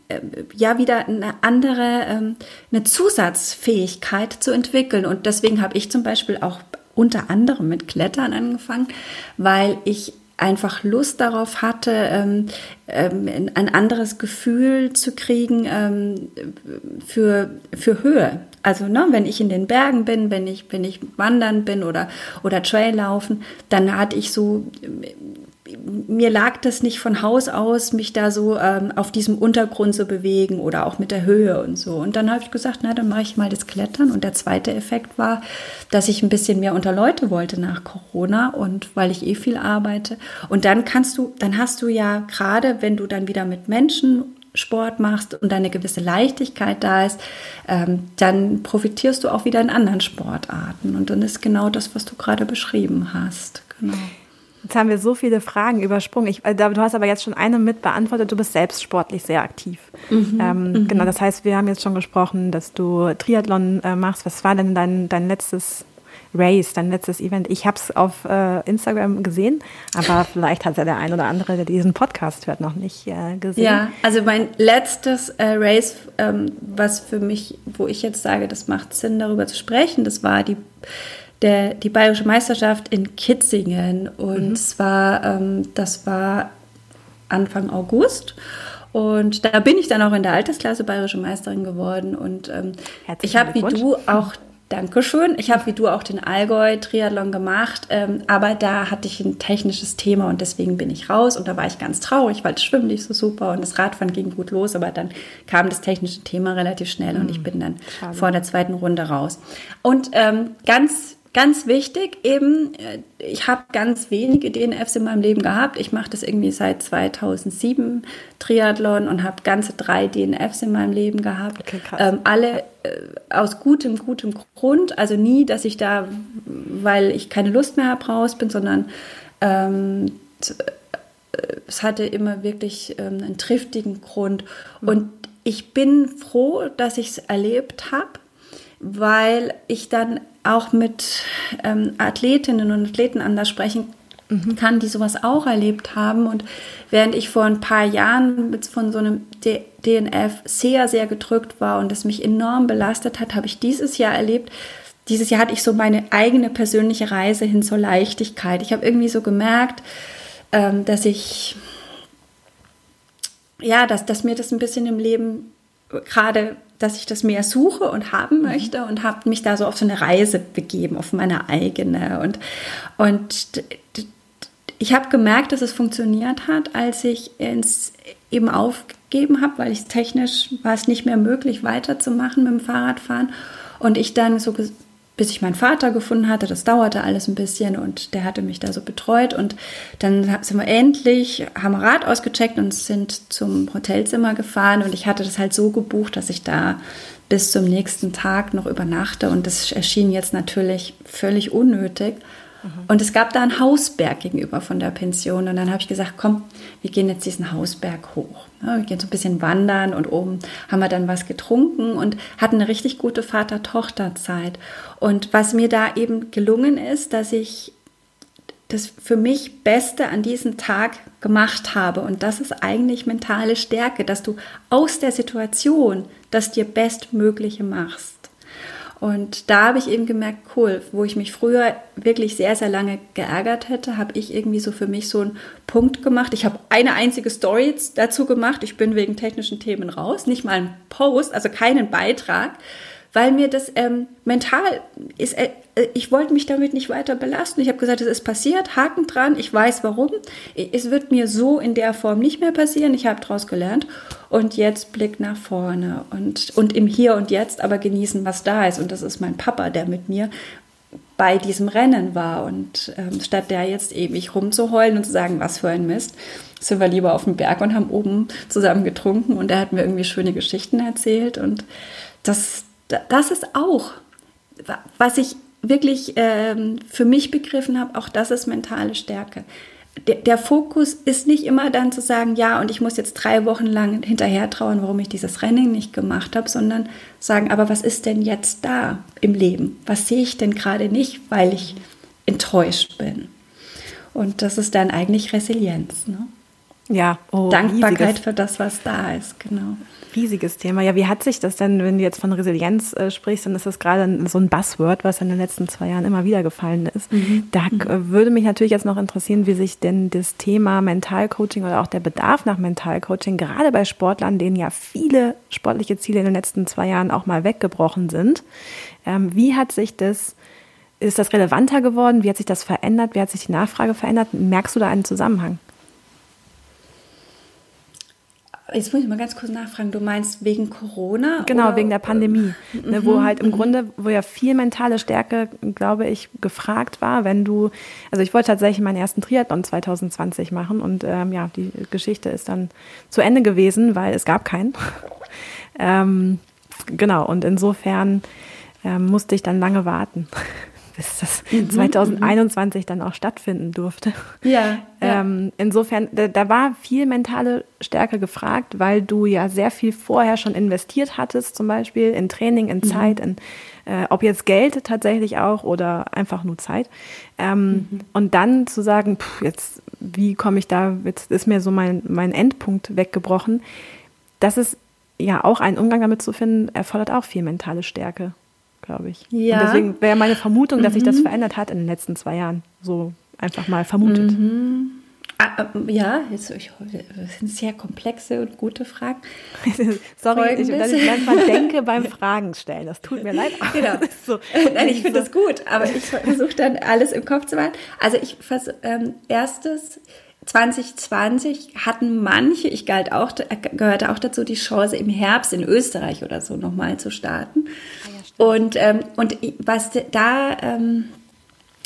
ja wieder eine andere, ähm, eine Zusatzfähigkeit zu entwickeln. Und deswegen habe ich zum Beispiel auch unter anderem mit Klettern angefangen, weil ich einfach Lust darauf hatte, ähm, ähm, ein anderes Gefühl zu kriegen ähm, für, für Höhe. Also ne, wenn ich in den Bergen bin, wenn ich, wenn ich wandern bin oder, oder Trail laufen, dann hatte ich so mir lag das nicht von Haus aus, mich da so ähm, auf diesem Untergrund zu bewegen oder auch mit der Höhe und so. Und dann habe ich gesagt, na, dann mache ich mal das Klettern. Und der zweite Effekt war, dass ich ein bisschen mehr unter Leute wollte nach Corona und weil ich eh viel arbeite. Und dann kannst du, dann hast du ja gerade, wenn du dann wieder mit Menschen Sport machst und eine gewisse Leichtigkeit da ist, ähm, dann profitierst du auch wieder in anderen Sportarten. Und dann ist genau das, was du gerade beschrieben hast. Genau. Jetzt haben wir so viele Fragen übersprungen. Ich, äh, du hast aber jetzt schon eine mit beantwortet. Du bist selbst sportlich sehr aktiv. Mhm, ähm, mhm. Genau, das heißt, wir haben jetzt schon gesprochen, dass du Triathlon äh, machst. Was war denn dein, dein letztes Race, dein letztes Event? Ich habe es auf äh, Instagram gesehen, aber vielleicht hat ja der ein oder andere, der diesen Podcast hört, noch nicht äh, gesehen. Ja, also mein letztes äh, Race, ähm, was für mich, wo ich jetzt sage, das macht Sinn, darüber zu sprechen, das war die der, die Bayerische Meisterschaft in Kitzingen. Und mhm. zwar, ähm, das war Anfang August. Und da bin ich dann auch in der Altersklasse Bayerische Meisterin geworden. Und ähm, ich habe wie du auch, Dankeschön, ich habe wie du auch den Allgäu-Triathlon gemacht, ähm, aber da hatte ich ein technisches Thema und deswegen bin ich raus. Und da war ich ganz traurig, weil das Schwimmen lief so super und das Radfahren ging gut los, aber dann kam das technische Thema relativ schnell mhm. und ich bin dann Schade. vor der zweiten Runde raus. Und ähm, ganz Ganz wichtig eben, äh, ich habe ganz wenige DNFs in meinem Leben gehabt. Ich mache das irgendwie seit 2007 Triathlon und habe ganze drei DNFs in meinem Leben gehabt. Okay, ähm, alle äh, aus gutem, gutem Grund. Also nie, dass ich da, weil ich keine Lust mehr habe, raus bin, sondern ähm, äh, es hatte immer wirklich ähm, einen triftigen Grund. Mhm. Und ich bin froh, dass ich es erlebt habe weil ich dann auch mit ähm, Athletinnen und Athleten anders sprechen mhm. kann, die sowas auch erlebt haben. Und während ich vor ein paar Jahren von so einem D DNF sehr, sehr gedrückt war und es mich enorm belastet hat, habe ich dieses Jahr erlebt, dieses Jahr hatte ich so meine eigene persönliche Reise hin zur Leichtigkeit. Ich habe irgendwie so gemerkt, ähm, dass ich, ja, dass, dass mir das ein bisschen im Leben gerade dass ich das mehr suche und haben mhm. möchte und habe mich da so auf so eine Reise begeben, auf meine eigene. Und, und ich habe gemerkt, dass es funktioniert hat, als ich es eben aufgegeben habe, weil ich technisch war es nicht mehr möglich, weiterzumachen mit dem Fahrradfahren. Und ich dann so bis ich meinen Vater gefunden hatte. Das dauerte alles ein bisschen und der hatte mich da so betreut. Und dann sind wir endlich, haben Rad ausgecheckt und sind zum Hotelzimmer gefahren. Und ich hatte das halt so gebucht, dass ich da bis zum nächsten Tag noch übernachte. Und das erschien jetzt natürlich völlig unnötig. Und es gab da einen Hausberg gegenüber von der Pension. Und dann habe ich gesagt, komm, wir gehen jetzt diesen Hausberg hoch. Wir gehen so ein bisschen wandern und oben haben wir dann was getrunken und hatten eine richtig gute Vater-Tochter-Zeit. Und was mir da eben gelungen ist, dass ich das für mich Beste an diesem Tag gemacht habe. Und das ist eigentlich mentale Stärke, dass du aus der Situation das dir Bestmögliche machst. Und da habe ich eben gemerkt, cool, wo ich mich früher wirklich sehr, sehr lange geärgert hätte, habe ich irgendwie so für mich so einen Punkt gemacht. Ich habe eine einzige Story dazu gemacht. Ich bin wegen technischen Themen raus, nicht mal ein Post, also keinen Beitrag, weil mir das ähm, mental ist, äh, ich wollte mich damit nicht weiter belasten. Ich habe gesagt, es ist passiert, Haken dran, ich weiß warum. Es wird mir so in der Form nicht mehr passieren. Ich habe daraus gelernt und jetzt Blick nach vorne und, und im Hier und Jetzt aber genießen, was da ist. Und das ist mein Papa, der mit mir bei diesem Rennen war. Und ähm, statt der jetzt ewig rumzuheulen und zu sagen, was für ein Mist, sind wir lieber auf dem Berg und haben oben zusammen getrunken und er hat mir irgendwie schöne Geschichten erzählt. Und das, das ist auch, was ich wirklich ähm, für mich begriffen habe, auch das ist mentale Stärke. Der, der, Fokus ist nicht immer dann zu sagen, ja, und ich muss jetzt drei Wochen lang hinterher trauen, warum ich dieses Rennen nicht gemacht habe, sondern sagen, aber was ist denn jetzt da im Leben? Was sehe ich denn gerade nicht, weil ich enttäuscht bin? Und das ist dann eigentlich Resilienz. Ne? Ja, oh, Dankbarkeit riesiges. für das, was da ist, genau. Riesiges Thema. Ja, wie hat sich das denn, wenn du jetzt von Resilienz äh, sprichst, dann ist das gerade so ein Buzzword, was in den letzten zwei Jahren immer wieder gefallen ist. Mhm. Da mhm. würde mich natürlich jetzt noch interessieren, wie sich denn das Thema Mentalcoaching oder auch der Bedarf nach Mentalcoaching gerade bei Sportlern, denen ja viele sportliche Ziele in den letzten zwei Jahren auch mal weggebrochen sind, ähm, wie hat sich das ist das relevanter geworden? Wie hat sich das verändert? Wie hat sich die Nachfrage verändert? Merkst du da einen Zusammenhang? Jetzt muss ich mal ganz kurz nachfragen. Du meinst wegen Corona? Genau, oder? wegen der Pandemie. Mhm. Ne, wo halt im mhm. Grunde, wo ja viel mentale Stärke, glaube ich, gefragt war, wenn du, also ich wollte tatsächlich meinen ersten Triathlon 2020 machen und ähm, ja, die Geschichte ist dann zu Ende gewesen, weil es gab keinen. ähm, genau, und insofern ähm, musste ich dann lange warten bis das mhm, 2021 mhm. dann auch stattfinden durfte. Ja. Ähm, insofern, da, da, war viel mentale Stärke gefragt, weil du ja sehr viel vorher schon investiert hattest, zum Beispiel in Training, in mhm. Zeit, in äh, ob jetzt Geld tatsächlich auch oder einfach nur Zeit. Ähm, mhm. Und dann zu sagen, pff, jetzt, wie komme ich da, jetzt ist mir so mein, mein Endpunkt weggebrochen. Das ist ja auch ein Umgang damit zu finden, erfordert auch viel mentale Stärke glaube ich. Ja. Und deswegen wäre meine Vermutung, dass sich das mhm. verändert hat in den letzten zwei Jahren. So einfach mal vermutet. Mhm. Ah, äh, ja, jetzt, ich, das sind sehr komplexe und gute Fragen. Sorry, ich, dass ich manchmal denke beim Fragen stellen. Das tut mir leid. Genau. So. Nein, ich finde das gut, aber ich versuche dann alles im Kopf zu behalten. Also ich versuche, ähm, erstes, 2020 hatten manche, ich galt auch, gehörte auch dazu, die Chance im Herbst in Österreich oder so nochmal zu starten. Und, ähm, und was da, ähm,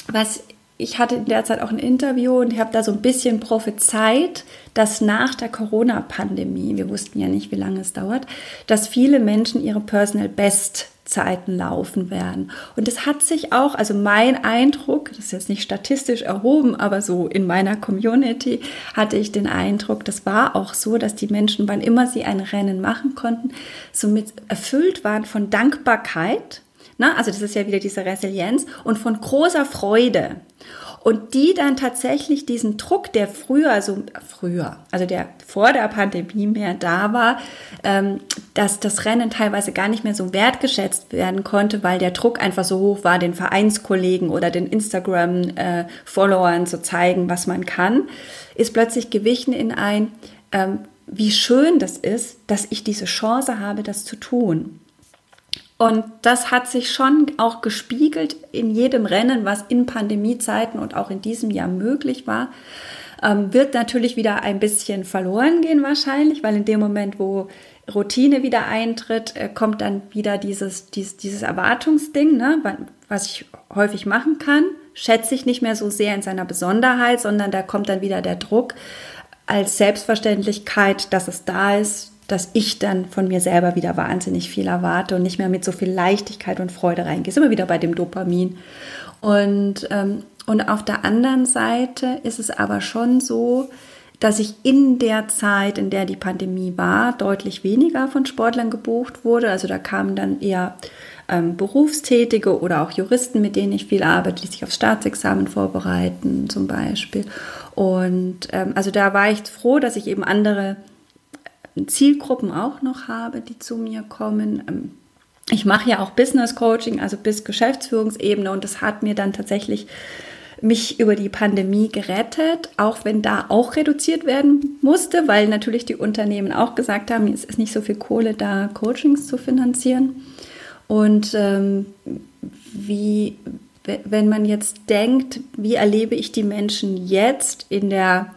was ich hatte in der Zeit auch ein Interview und ich habe da so ein bisschen prophezeit, dass nach der Corona-Pandemie, wir wussten ja nicht, wie lange es dauert, dass viele Menschen ihre Personal Best Zeiten laufen werden. Und es hat sich auch, also mein Eindruck, das ist jetzt nicht statistisch erhoben, aber so in meiner Community hatte ich den Eindruck, das war auch so, dass die Menschen, wann immer sie ein Rennen machen konnten, somit erfüllt waren von Dankbarkeit. Na, also das ist ja wieder diese Resilienz und von großer Freude und die dann tatsächlich diesen Druck, der früher, also früher, also der vor der Pandemie mehr da war, ähm, dass das Rennen teilweise gar nicht mehr so wertgeschätzt werden konnte, weil der Druck einfach so hoch war, den Vereinskollegen oder den Instagram-Followern äh, zu zeigen, was man kann, ist plötzlich gewichen in ein, ähm, wie schön das ist, dass ich diese Chance habe, das zu tun. Und das hat sich schon auch gespiegelt in jedem Rennen, was in Pandemiezeiten und auch in diesem Jahr möglich war. Ähm, wird natürlich wieder ein bisschen verloren gehen wahrscheinlich, weil in dem Moment, wo Routine wieder eintritt, äh, kommt dann wieder dieses, dieses, dieses Erwartungsding, ne, was ich häufig machen kann, schätze ich nicht mehr so sehr in seiner Besonderheit, sondern da kommt dann wieder der Druck als Selbstverständlichkeit, dass es da ist, dass ich dann von mir selber wieder wahnsinnig viel erwarte und nicht mehr mit so viel Leichtigkeit und Freude reingehe. Ist immer wieder bei dem Dopamin. Und, ähm, und auf der anderen Seite ist es aber schon so, dass ich in der Zeit, in der die Pandemie war, deutlich weniger von Sportlern gebucht wurde. Also da kamen dann eher ähm, Berufstätige oder auch Juristen, mit denen ich viel arbeite, die sich aufs Staatsexamen vorbereiten zum Beispiel. Und ähm, also da war ich froh, dass ich eben andere Zielgruppen auch noch habe, die zu mir kommen. Ähm, ich mache ja auch Business Coaching, also bis Geschäftsführungsebene und das hat mir dann tatsächlich mich über die Pandemie gerettet, auch wenn da auch reduziert werden musste, weil natürlich die Unternehmen auch gesagt haben, es ist nicht so viel Kohle da, Coachings zu finanzieren. Und ähm, wie, wenn man jetzt denkt, wie erlebe ich die Menschen jetzt in der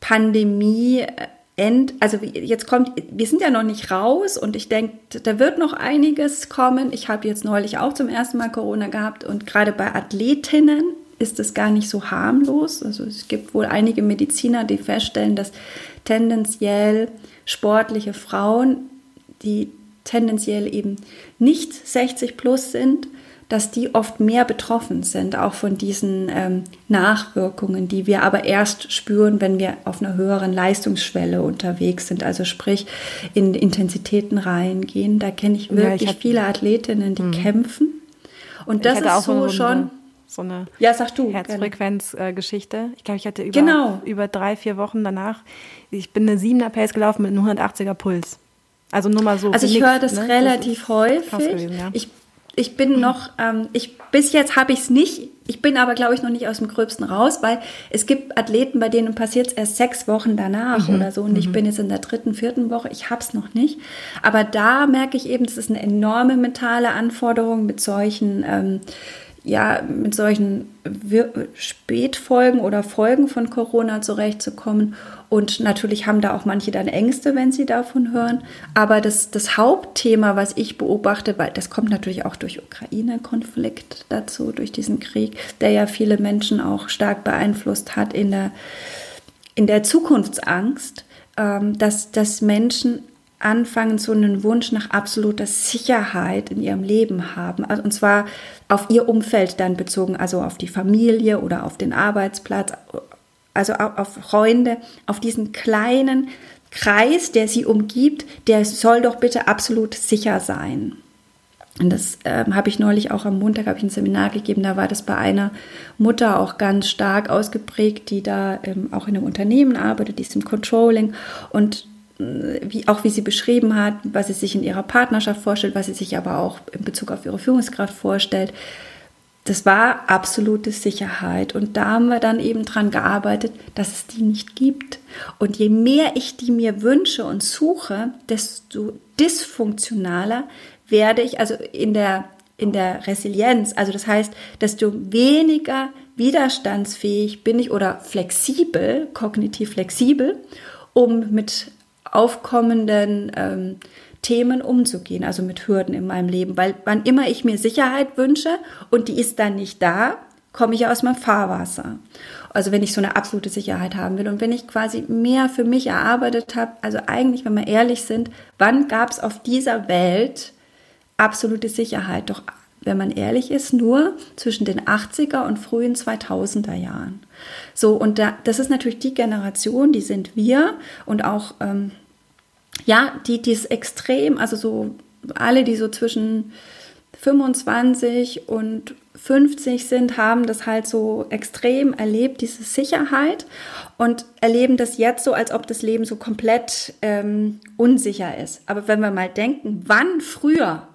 Pandemie, end, also jetzt kommt, wir sind ja noch nicht raus und ich denke, da wird noch einiges kommen. Ich habe jetzt neulich auch zum ersten Mal Corona gehabt und gerade bei Athletinnen ist es gar nicht so harmlos. Also es gibt wohl einige Mediziner, die feststellen, dass tendenziell sportliche Frauen, die tendenziell eben nicht 60 plus sind, dass die oft mehr betroffen sind, auch von diesen ähm, Nachwirkungen, die wir aber erst spüren, wenn wir auf einer höheren Leistungsschwelle unterwegs sind, also sprich in Intensitäten reingehen. Da kenne ich wirklich ja, ich viele Athletinnen, die mh. kämpfen. Und das ist so, so schon so eine ja, Herzfrequenzgeschichte. ich glaube, ich hatte über, genau. über drei, vier Wochen danach, ich bin eine 7er Pace gelaufen mit einem 180er Puls. Also nur mal so. Also ich höre das ne? relativ das häufig. Gewesen, ja. Ich ich bin noch, ähm, ich, bis jetzt habe ich es nicht. Ich bin aber, glaube ich, noch nicht aus dem Gröbsten raus, weil es gibt Athleten, bei denen passiert es erst sechs Wochen danach mhm. oder so. Und mhm. ich bin jetzt in der dritten, vierten Woche. Ich habe es noch nicht. Aber da merke ich eben, das ist eine enorme mentale Anforderung mit solchen ähm, ja, mit solchen Spätfolgen oder Folgen von Corona zurechtzukommen. Und natürlich haben da auch manche dann Ängste, wenn sie davon hören. Aber das, das Hauptthema, was ich beobachte, weil das kommt natürlich auch durch Ukraine-Konflikt dazu, durch diesen Krieg, der ja viele Menschen auch stark beeinflusst hat in der, in der Zukunftsangst, ähm, dass, dass Menschen anfangen, so einen Wunsch nach absoluter Sicherheit in ihrem Leben haben. Also, und zwar auf ihr Umfeld dann bezogen, also auf die Familie oder auf den Arbeitsplatz, also auf Freunde, auf diesen kleinen Kreis, der sie umgibt, der soll doch bitte absolut sicher sein. Und das äh, habe ich neulich auch am Montag habe ich ein Seminar gegeben. Da war das bei einer Mutter auch ganz stark ausgeprägt, die da ähm, auch in einem Unternehmen arbeitet, die ist im Controlling und wie, auch wie sie beschrieben hat, was sie sich in ihrer Partnerschaft vorstellt, was sie sich aber auch in Bezug auf ihre Führungskraft vorstellt. Das war absolute Sicherheit. Und da haben wir dann eben dran gearbeitet, dass es die nicht gibt. Und je mehr ich die mir wünsche und suche, desto dysfunktionaler werde ich, also in der, in der Resilienz. Also das heißt, desto weniger widerstandsfähig bin ich oder flexibel, kognitiv flexibel, um mit aufkommenden ähm, Themen umzugehen, also mit Hürden in meinem Leben. Weil wann immer ich mir Sicherheit wünsche und die ist dann nicht da, komme ich ja aus meinem Fahrwasser. Also wenn ich so eine absolute Sicherheit haben will und wenn ich quasi mehr für mich erarbeitet habe, also eigentlich, wenn wir ehrlich sind, wann gab es auf dieser Welt absolute Sicherheit? Doch wenn man ehrlich ist, nur zwischen den 80er und frühen 2000er Jahren. So, und da, das ist natürlich die Generation, die sind wir und auch, ähm, ja, die, die ist extrem, also so alle, die so zwischen 25 und 50 sind, haben das halt so extrem erlebt, diese Sicherheit und erleben das jetzt so, als ob das Leben so komplett ähm, unsicher ist. Aber wenn wir mal denken, wann früher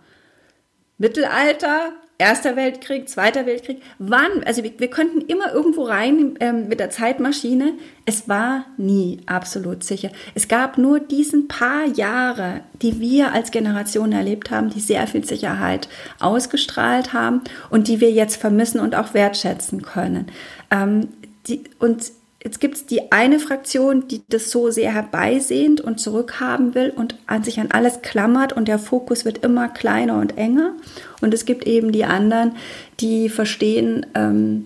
Mittelalter, Erster Weltkrieg, Zweiter Weltkrieg. Wann? Also wir, wir könnten immer irgendwo rein ähm, mit der Zeitmaschine. Es war nie absolut sicher. Es gab nur diesen paar Jahre, die wir als Generation erlebt haben, die sehr viel Sicherheit ausgestrahlt haben und die wir jetzt vermissen und auch wertschätzen können. Ähm, die, und Jetzt gibt es die eine Fraktion, die das so sehr herbeisehnt und zurückhaben will und an sich an alles klammert und der Fokus wird immer kleiner und enger. Und es gibt eben die anderen, die verstehen, ähm,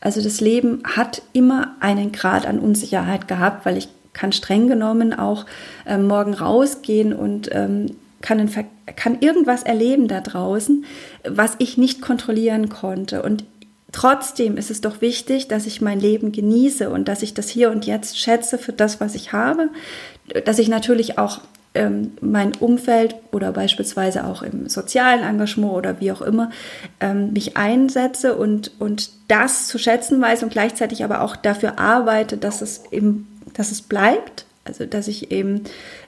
also das Leben hat immer einen Grad an Unsicherheit gehabt, weil ich kann streng genommen auch ähm, morgen rausgehen und ähm, kann, ein, kann irgendwas erleben da draußen, was ich nicht kontrollieren konnte. Und Trotzdem ist es doch wichtig, dass ich mein Leben genieße und dass ich das hier und jetzt schätze für das, was ich habe, dass ich natürlich auch ähm, mein Umfeld oder beispielsweise auch im sozialen Engagement oder wie auch immer ähm, mich einsetze und, und das zu schätzen weiß und gleichzeitig aber auch dafür arbeite, dass es eben, dass es bleibt. Also, dass ich eben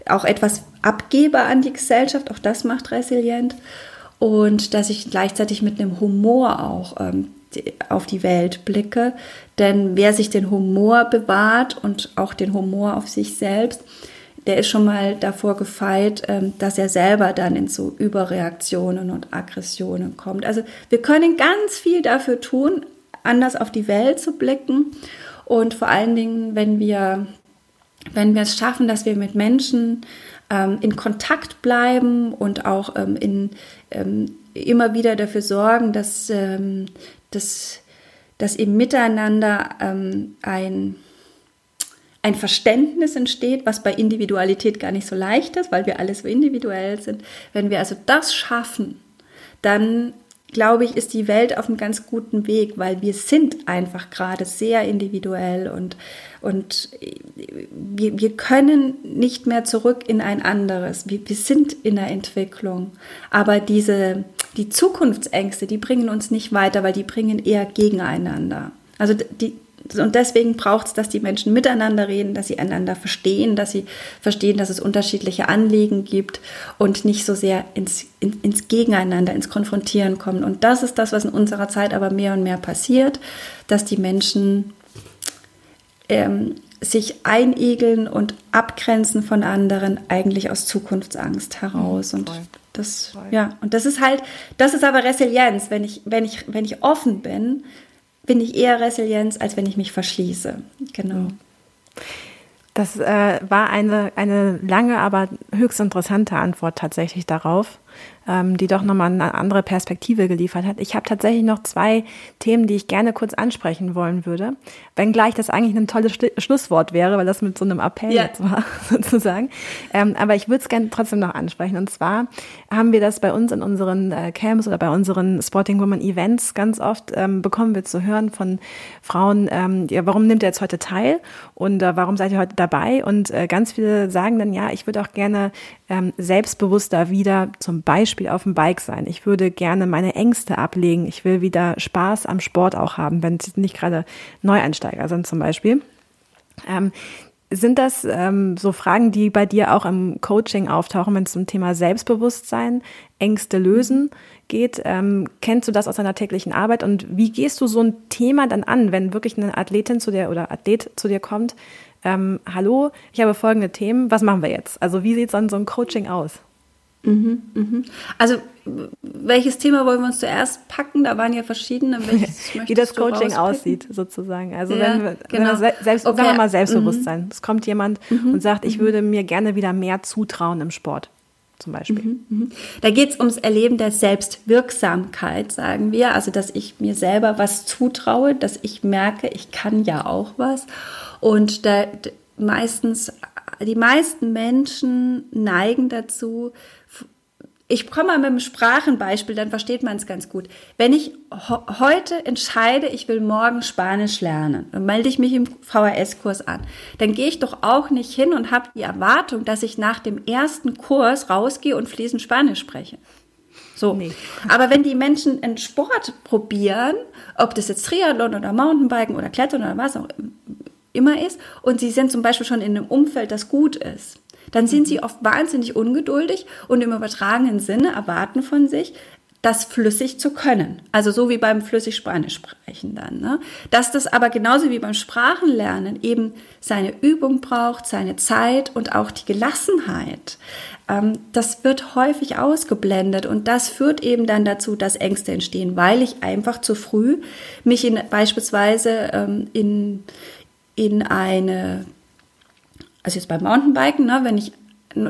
auch etwas abgebe an die Gesellschaft, auch das macht resilient. Und dass ich gleichzeitig mit einem Humor auch ähm, auf die Welt blicke. Denn wer sich den Humor bewahrt und auch den Humor auf sich selbst, der ist schon mal davor gefeit, ähm, dass er selber dann in so Überreaktionen und Aggressionen kommt. Also wir können ganz viel dafür tun, anders auf die Welt zu blicken und vor allen Dingen, wenn wir, wenn wir es schaffen, dass wir mit Menschen ähm, in Kontakt bleiben und auch ähm, in, immer wieder dafür sorgen, dass, dass, dass im Miteinander ähm, ein, ein Verständnis entsteht, was bei Individualität gar nicht so leicht ist, weil wir alle so individuell sind. Wenn wir also das schaffen, dann glaube ich, ist die Welt auf einem ganz guten Weg, weil wir sind einfach gerade sehr individuell und, und wir, wir können nicht mehr zurück in ein anderes. Wir, wir sind in der Entwicklung. Aber diese, die Zukunftsängste, die bringen uns nicht weiter, weil die bringen eher gegeneinander. Also die, und deswegen braucht es, dass die Menschen miteinander reden, dass sie einander verstehen, dass sie verstehen, dass es unterschiedliche Anliegen gibt und nicht so sehr ins, in, ins Gegeneinander, ins Konfrontieren kommen. Und das ist das, was in unserer Zeit aber mehr und mehr passiert, dass die Menschen ähm, sich einigeln und abgrenzen von anderen, eigentlich aus Zukunftsangst heraus. Und das, ja, und das ist halt, das ist aber Resilienz. Wenn ich, wenn ich, wenn ich offen bin, bin ich eher Resilienz, als wenn ich mich verschließe. Genau. Das äh, war eine, eine lange, aber höchst interessante Antwort tatsächlich darauf die doch nochmal eine andere Perspektive geliefert hat. Ich habe tatsächlich noch zwei Themen, die ich gerne kurz ansprechen wollen würde, wenngleich das eigentlich ein tolles Schlusswort wäre, weil das mit so einem Appell ja. jetzt war, sozusagen. Ähm, aber ich würde es gerne trotzdem noch ansprechen. Und zwar haben wir das bei uns in unseren äh, Camps oder bei unseren Sporting Women Events ganz oft ähm, bekommen wir zu hören von Frauen, ähm, ja, warum nimmt ihr jetzt heute teil und äh, warum seid ihr heute dabei? Und äh, ganz viele sagen dann, ja, ich würde auch gerne ähm, selbstbewusster wieder zum Beispiel auf dem Bike sein. Ich würde gerne meine Ängste ablegen. Ich will wieder Spaß am Sport auch haben, wenn sie nicht gerade Neueinsteiger sind zum Beispiel. Ähm, sind das ähm, so Fragen, die bei dir auch im Coaching auftauchen, wenn es zum Thema Selbstbewusstsein, Ängste lösen geht? Ähm, kennst du das aus deiner täglichen Arbeit und wie gehst du so ein Thema dann an, wenn wirklich eine Athletin zu dir oder Athlet zu dir kommt ähm, hallo, ich habe folgende Themen, was machen wir jetzt? Also wie sieht dann so ein Coaching aus? Mhm, mhm. Also welches Thema wollen wir uns zuerst packen? Da waren ja verschiedene. Wie das Coaching aussieht, sozusagen. Also ja, wenn wir, genau. wenn wir selbst, okay. sagen wir mal Selbstbewusstsein. Mhm. Es kommt jemand mhm. und sagt, ich würde mir gerne wieder mehr zutrauen im Sport zum Beispiel. Da geht es ums Erleben der Selbstwirksamkeit, sagen wir. Also, dass ich mir selber was zutraue, dass ich merke, ich kann ja auch was. Und da meistens, die meisten Menschen neigen dazu, ich komme mal mit einem Sprachenbeispiel, dann versteht man es ganz gut. Wenn ich heute entscheide, ich will morgen Spanisch lernen, dann melde ich mich im VHS-Kurs an. Dann gehe ich doch auch nicht hin und habe die Erwartung, dass ich nach dem ersten Kurs rausgehe und fließend Spanisch spreche. So. Nee. Aber wenn die Menschen einen Sport probieren, ob das jetzt Triathlon oder Mountainbiken oder Klettern oder was auch immer ist, und sie sind zum Beispiel schon in einem Umfeld, das gut ist, dann sind sie oft wahnsinnig ungeduldig und im übertragenen Sinne erwarten von sich, das flüssig zu können. Also so wie beim flüssig Spanisch sprechen dann. Ne? Dass das aber genauso wie beim Sprachenlernen eben seine Übung braucht, seine Zeit und auch die Gelassenheit. Ähm, das wird häufig ausgeblendet und das führt eben dann dazu, dass Ängste entstehen, weil ich einfach zu früh mich in, beispielsweise ähm, in, in eine also jetzt beim Mountainbiken, ne, wenn ich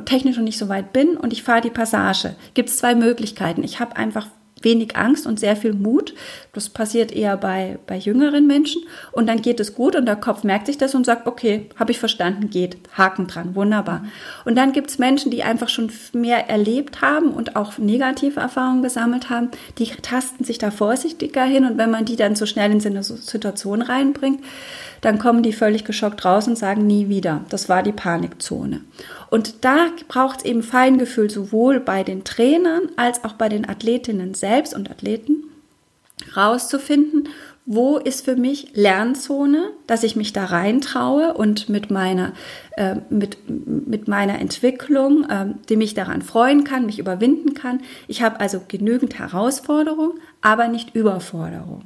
technisch noch nicht so weit bin und ich fahre die Passage, gibt es zwei Möglichkeiten. Ich habe einfach wenig Angst und sehr viel Mut. Das passiert eher bei, bei jüngeren Menschen. Und dann geht es gut und der Kopf merkt sich das und sagt, okay, habe ich verstanden, geht. Haken dran, wunderbar. Und dann gibt es Menschen, die einfach schon mehr erlebt haben und auch negative Erfahrungen gesammelt haben, die tasten sich da vorsichtiger hin. Und wenn man die dann so schnell in so eine Situation reinbringt, dann kommen die völlig geschockt raus und sagen nie wieder. Das war die Panikzone. Und da braucht es eben Feingefühl sowohl bei den Trainern als auch bei den Athletinnen selbst und Athleten rauszufinden, wo ist für mich Lernzone, dass ich mich da reintraue und mit meiner, äh, mit, mit meiner Entwicklung, äh, die mich daran freuen kann, mich überwinden kann. Ich habe also genügend Herausforderung, aber nicht Überforderung.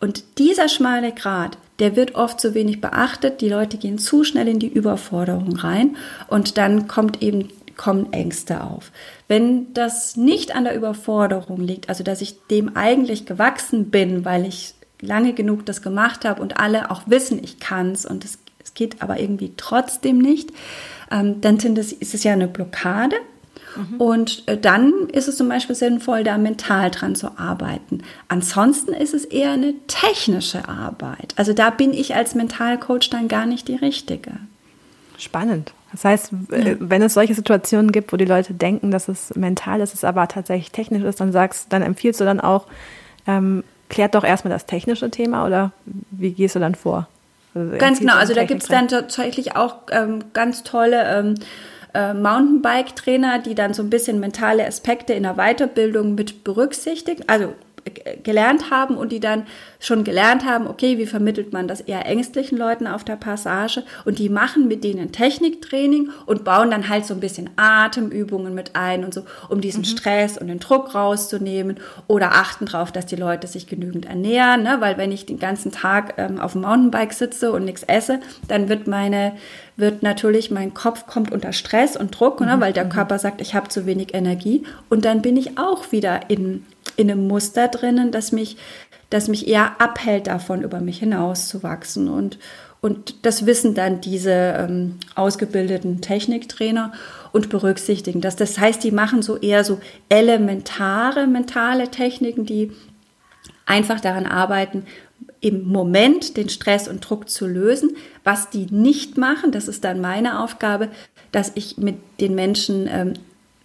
Und dieser schmale Grad, der wird oft zu wenig beachtet. Die Leute gehen zu schnell in die Überforderung rein und dann kommt eben kommen Ängste auf. Wenn das nicht an der Überforderung liegt, also dass ich dem eigentlich gewachsen bin, weil ich lange genug das gemacht habe und alle auch wissen, ich kann es und es, es geht aber irgendwie trotzdem nicht, ähm, dann sind es, ist es ja eine Blockade. Mhm. Und äh, dann ist es zum Beispiel sinnvoll, da mental dran zu arbeiten. Ansonsten ist es eher eine technische Arbeit. Also da bin ich als Mentalcoach dann gar nicht die Richtige. Spannend. Das heißt, ja. wenn es solche Situationen gibt, wo die Leute denken, dass es mental ist, es aber tatsächlich technisch ist, dann sagst, dann empfiehlst du dann auch, ähm, klärt doch erstmal das technische Thema oder wie gehst du dann vor? Also ganz genau, also da gibt es dann tatsächlich auch ähm, ganz tolle ähm, äh, Mountainbike-Trainer, die dann so ein bisschen mentale Aspekte in der Weiterbildung mit berücksichtigen. Also gelernt haben und die dann schon gelernt haben, okay, wie vermittelt man das eher ängstlichen Leuten auf der Passage und die machen mit denen Techniktraining und bauen dann halt so ein bisschen Atemübungen mit ein und so, um diesen mhm. Stress und den Druck rauszunehmen oder achten darauf, dass die Leute sich genügend ernähren, ne? weil wenn ich den ganzen Tag ähm, auf dem Mountainbike sitze und nichts esse, dann wird meine wird natürlich mein Kopf kommt unter Stress und Druck, ne, mhm. ne, weil der mhm. Körper sagt, ich habe zu wenig Energie und dann bin ich auch wieder in, in einem Muster drinnen, das mich, das mich eher abhält davon, über mich hinauszuwachsen und und das wissen dann diese ähm, ausgebildeten Techniktrainer und berücksichtigen das. Das heißt, die machen so eher so elementare mentale Techniken, die einfach daran arbeiten, im Moment den Stress und Druck zu lösen. Was die nicht machen, das ist dann meine Aufgabe, dass ich mit den Menschen ähm,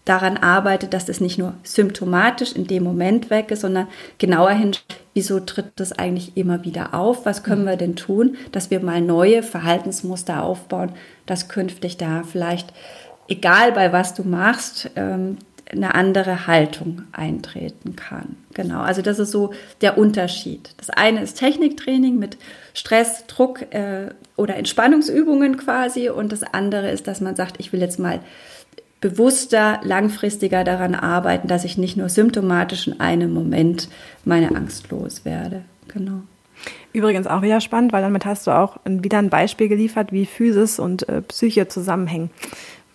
daran arbeite, dass das nicht nur symptomatisch in dem Moment weg ist, sondern genauer hin, wieso tritt das eigentlich immer wieder auf? Was können wir denn tun, dass wir mal neue Verhaltensmuster aufbauen, dass künftig da vielleicht, egal bei was du machst, ähm, eine andere Haltung eintreten kann. Genau, also das ist so der Unterschied. Das eine ist Techniktraining mit Stress, Druck äh, oder Entspannungsübungen quasi und das andere ist, dass man sagt, ich will jetzt mal bewusster, langfristiger daran arbeiten, dass ich nicht nur symptomatisch in einem Moment meine Angst loswerde. Genau. Übrigens auch wieder spannend, weil damit hast du auch wieder ein Beispiel geliefert, wie Physis und äh, Psyche zusammenhängen.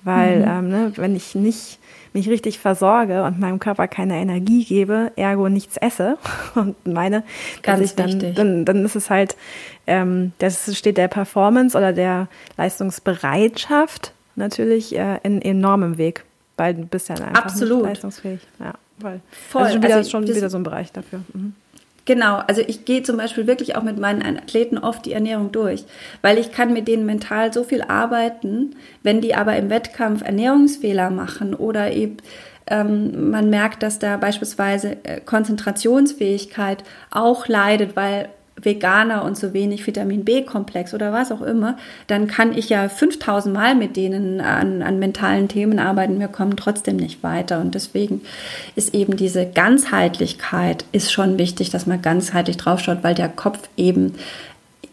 Weil, mhm. ähm, ne, wenn ich nicht mich richtig versorge und meinem Körper keine Energie gebe, ergo nichts esse und meine, Ganz dann, dann, dann ist es halt, ähm, das steht der Performance oder der Leistungsbereitschaft natürlich äh, in enormem Weg, weil du bist ja einfach Absolut. nicht leistungsfähig. Ja, weil Voll. Also schon wieder, also schon wieder so ein Bereich dafür. Mhm. Genau, also ich gehe zum Beispiel wirklich auch mit meinen Athleten oft die Ernährung durch, weil ich kann mit denen mental so viel arbeiten, wenn die aber im Wettkampf Ernährungsfehler machen oder eben ähm, man merkt, dass da beispielsweise äh, Konzentrationsfähigkeit auch leidet, weil Veganer und so wenig Vitamin B-Komplex oder was auch immer, dann kann ich ja 5000 Mal mit denen an, an mentalen Themen arbeiten. Wir kommen trotzdem nicht weiter. Und deswegen ist eben diese Ganzheitlichkeit ist schon wichtig, dass man ganzheitlich draufschaut, weil der Kopf eben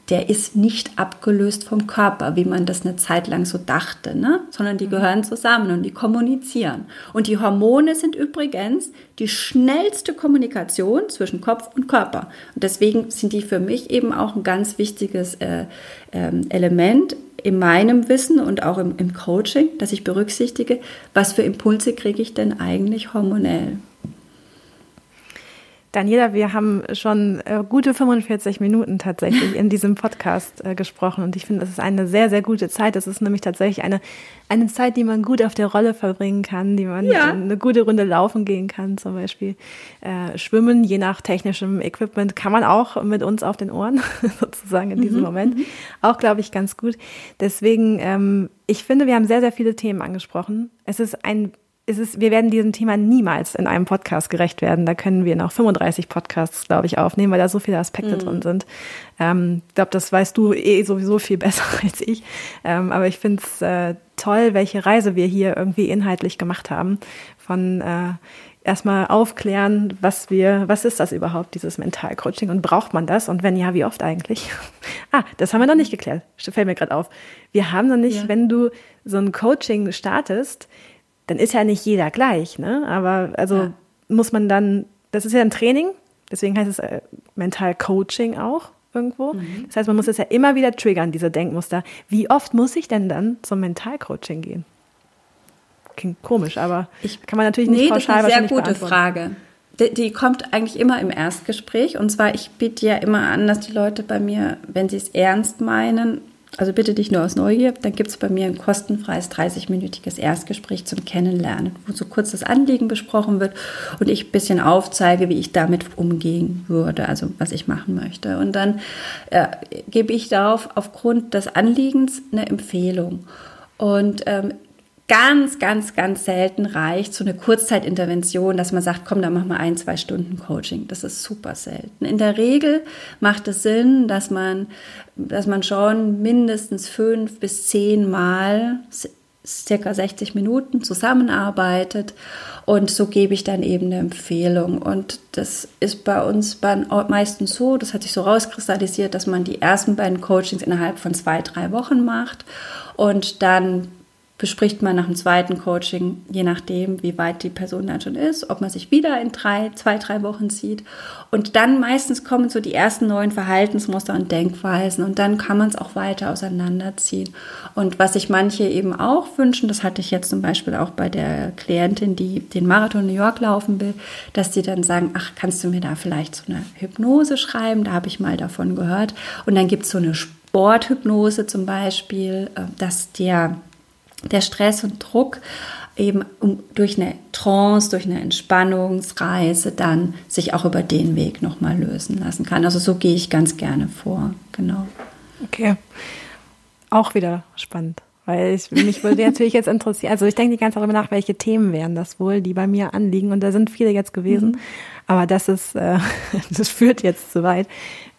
der ist nicht abgelöst vom Körper, wie man das eine Zeit lang so dachte, ne? sondern die mhm. gehören zusammen und die kommunizieren. Und die Hormone sind übrigens die schnellste Kommunikation zwischen Kopf und Körper. Und deswegen sind die für mich eben auch ein ganz wichtiges äh, äh, Element in meinem Wissen und auch im, im Coaching, dass ich berücksichtige, was für Impulse kriege ich denn eigentlich hormonell. Daniela, wir haben schon äh, gute 45 Minuten tatsächlich in diesem Podcast äh, gesprochen und ich finde, das ist eine sehr, sehr gute Zeit. Das ist nämlich tatsächlich eine, eine Zeit, die man gut auf der Rolle verbringen kann, die man ja. eine gute Runde laufen gehen kann, zum Beispiel. Äh, schwimmen, je nach technischem Equipment, kann man auch mit uns auf den Ohren, sozusagen in diesem mhm. Moment. Mhm. Auch, glaube ich, ganz gut. Deswegen, ähm, ich finde, wir haben sehr, sehr viele Themen angesprochen. Es ist ein ist es, wir werden diesem Thema niemals in einem Podcast gerecht werden. Da können wir noch 35 Podcasts, glaube ich, aufnehmen, weil da so viele Aspekte mhm. drin sind. Ähm, ich glaube, das weißt du eh sowieso viel besser als ich. Ähm, aber ich finde es äh, toll, welche Reise wir hier irgendwie inhaltlich gemacht haben. Von äh, erstmal aufklären, was wir, was ist das überhaupt, dieses Mentalcoaching und braucht man das? Und wenn ja, wie oft eigentlich? ah, das haben wir noch nicht geklärt. Fällt mir gerade auf. Wir haben noch nicht, ja. wenn du so ein Coaching startest, dann ist ja nicht jeder gleich, ne? Aber also ja. muss man dann, das ist ja ein Training, deswegen heißt es äh, Mental Coaching auch irgendwo. Mhm. Das heißt, man muss es ja immer wieder triggern, diese Denkmuster. Wie oft muss ich denn dann zum Mental Coaching gehen? Klingt komisch, aber ich, kann man natürlich nicht nee, pauschal das ist eine sehr gute Frage. Die, die, kommt eigentlich immer im Erstgespräch. Und zwar, ich biete ja immer an, dass die Leute bei mir, wenn sie es ernst meinen, also bitte dich nur aus Neugier, dann gibt es bei mir ein kostenfreies 30-minütiges Erstgespräch zum Kennenlernen, wo so kurz das Anliegen besprochen wird und ich ein bisschen aufzeige, wie ich damit umgehen würde, also was ich machen möchte. Und dann äh, gebe ich darauf aufgrund des Anliegens eine Empfehlung. Und ähm, ganz, ganz, ganz selten reicht so eine Kurzzeitintervention, dass man sagt, komm, dann machen wir ein, zwei Stunden Coaching. Das ist super selten. In der Regel macht es Sinn, dass man, dass man schon mindestens fünf bis zehn Mal circa 60 Minuten zusammenarbeitet und so gebe ich dann eben eine Empfehlung. Und das ist bei uns meistens so, das hat sich so rauskristallisiert, dass man die ersten beiden Coachings innerhalb von zwei, drei Wochen macht und dann bespricht man nach dem zweiten Coaching, je nachdem, wie weit die Person dann schon ist, ob man sich wieder in drei, zwei, drei Wochen sieht. Und dann meistens kommen so die ersten neuen Verhaltensmuster und Denkweisen und dann kann man es auch weiter auseinanderziehen. Und was sich manche eben auch wünschen, das hatte ich jetzt zum Beispiel auch bei der Klientin, die den Marathon New York laufen will, dass die dann sagen, ach, kannst du mir da vielleicht so eine Hypnose schreiben? Da habe ich mal davon gehört. Und dann gibt es so eine Sporthypnose zum Beispiel, äh, dass der der Stress und Druck eben durch eine Trance, durch eine Entspannungsreise dann sich auch über den Weg nochmal lösen lassen kann. Also so gehe ich ganz gerne vor, genau. Okay, auch wieder spannend. Weil ich, mich würde natürlich jetzt interessieren, also ich denke die ganze Zeit darüber nach, welche Themen wären das wohl, die bei mir anliegen. Und da sind viele jetzt gewesen. Mhm. Aber das ist, äh, das führt jetzt zu weit.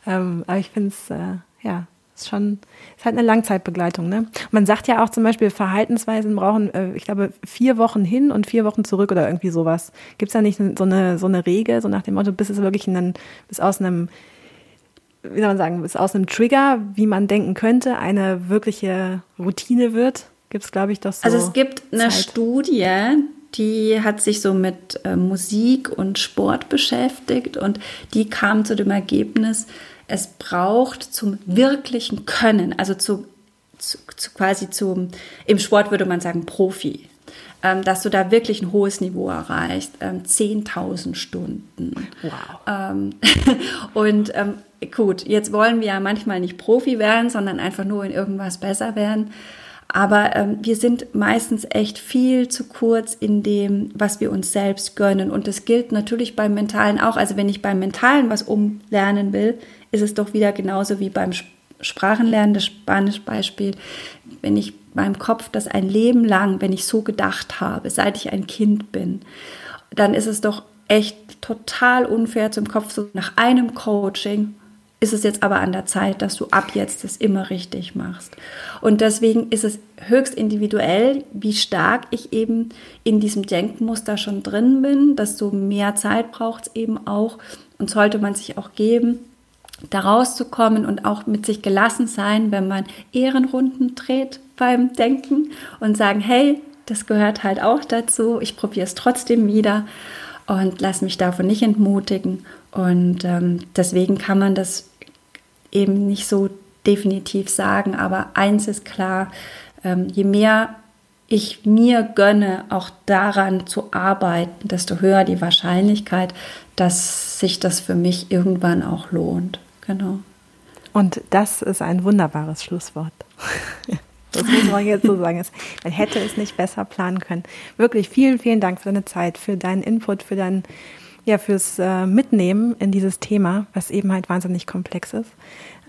Ähm, aber ich finde es, äh, ja, ist schon, ist halt eine Langzeitbegleitung. Ne? Man sagt ja auch zum Beispiel, Verhaltensweisen brauchen, äh, ich glaube, vier Wochen hin und vier Wochen zurück oder irgendwie sowas. Gibt es da nicht so eine, so eine Regel, so nach dem Motto, bis es wirklich in bis aus einem, wie soll man sagen, bis aus einem Trigger, wie man denken könnte, eine wirkliche Routine wird? Gibt es, glaube ich, doch so. Also es gibt eine Zeit. Studie, die hat sich so mit äh, Musik und Sport beschäftigt und die kam zu dem Ergebnis, es braucht zum wirklichen Können, also zu, zu, zu quasi zum, im Sport würde man sagen Profi, ähm, dass du da wirklich ein hohes Niveau erreichst, ähm, 10.000 Stunden. Wow. Ähm, und ähm, gut, jetzt wollen wir ja manchmal nicht Profi werden, sondern einfach nur in irgendwas besser werden. Aber ähm, wir sind meistens echt viel zu kurz in dem, was wir uns selbst gönnen. Und das gilt natürlich beim Mentalen auch. Also wenn ich beim Mentalen was umlernen will, ist es doch wieder genauso wie beim Sprachenlernen, das Spanisch-Beispiel. Wenn ich meinem Kopf das ein Leben lang, wenn ich so gedacht habe, seit ich ein Kind bin, dann ist es doch echt total unfair zum Kopf, so nach einem Coaching ist es jetzt aber an der Zeit, dass du ab jetzt das immer richtig machst. Und deswegen ist es höchst individuell, wie stark ich eben in diesem Denkmuster schon drin bin. Desto mehr Zeit braucht es eben auch und sollte man sich auch geben, da rauszukommen und auch mit sich gelassen sein, wenn man Ehrenrunden dreht beim Denken und sagen, hey, das gehört halt auch dazu, ich probiere es trotzdem wieder und lass mich davon nicht entmutigen. Und ähm, deswegen kann man das eben nicht so definitiv sagen, aber eins ist klar, ähm, je mehr ich mir gönne, auch daran zu arbeiten, desto höher die Wahrscheinlichkeit, dass sich das für mich irgendwann auch lohnt. Genau. Und das ist ein wunderbares Schlusswort. Das muss man jetzt so sagen. Man hätte es nicht besser planen können. Wirklich vielen, vielen Dank für deine Zeit, für deinen Input, für dein, ja, fürs äh, Mitnehmen in dieses Thema, was eben halt wahnsinnig komplex ist.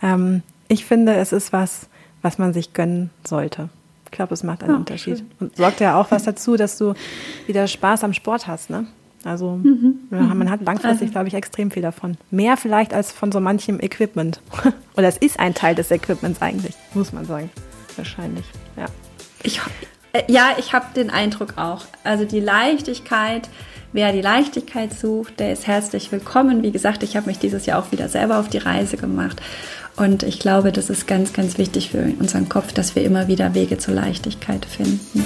Ähm, ich finde, es ist was, was man sich gönnen sollte. Ich glaube, es macht einen ja, Unterschied. Schön. Und sorgt ja auch was dazu, dass du wieder Spaß am Sport hast, ne? Also mhm. ja, man hat langfristig, also. glaube ich, extrem viel davon. Mehr vielleicht als von so manchem Equipment. Oder es ist ein Teil des Equipments eigentlich, muss man sagen. Wahrscheinlich, ja. Ich, äh, ja, ich habe den Eindruck auch. Also die Leichtigkeit, wer die Leichtigkeit sucht, der ist herzlich willkommen. Wie gesagt, ich habe mich dieses Jahr auch wieder selber auf die Reise gemacht. Und ich glaube, das ist ganz, ganz wichtig für unseren Kopf, dass wir immer wieder Wege zur Leichtigkeit finden.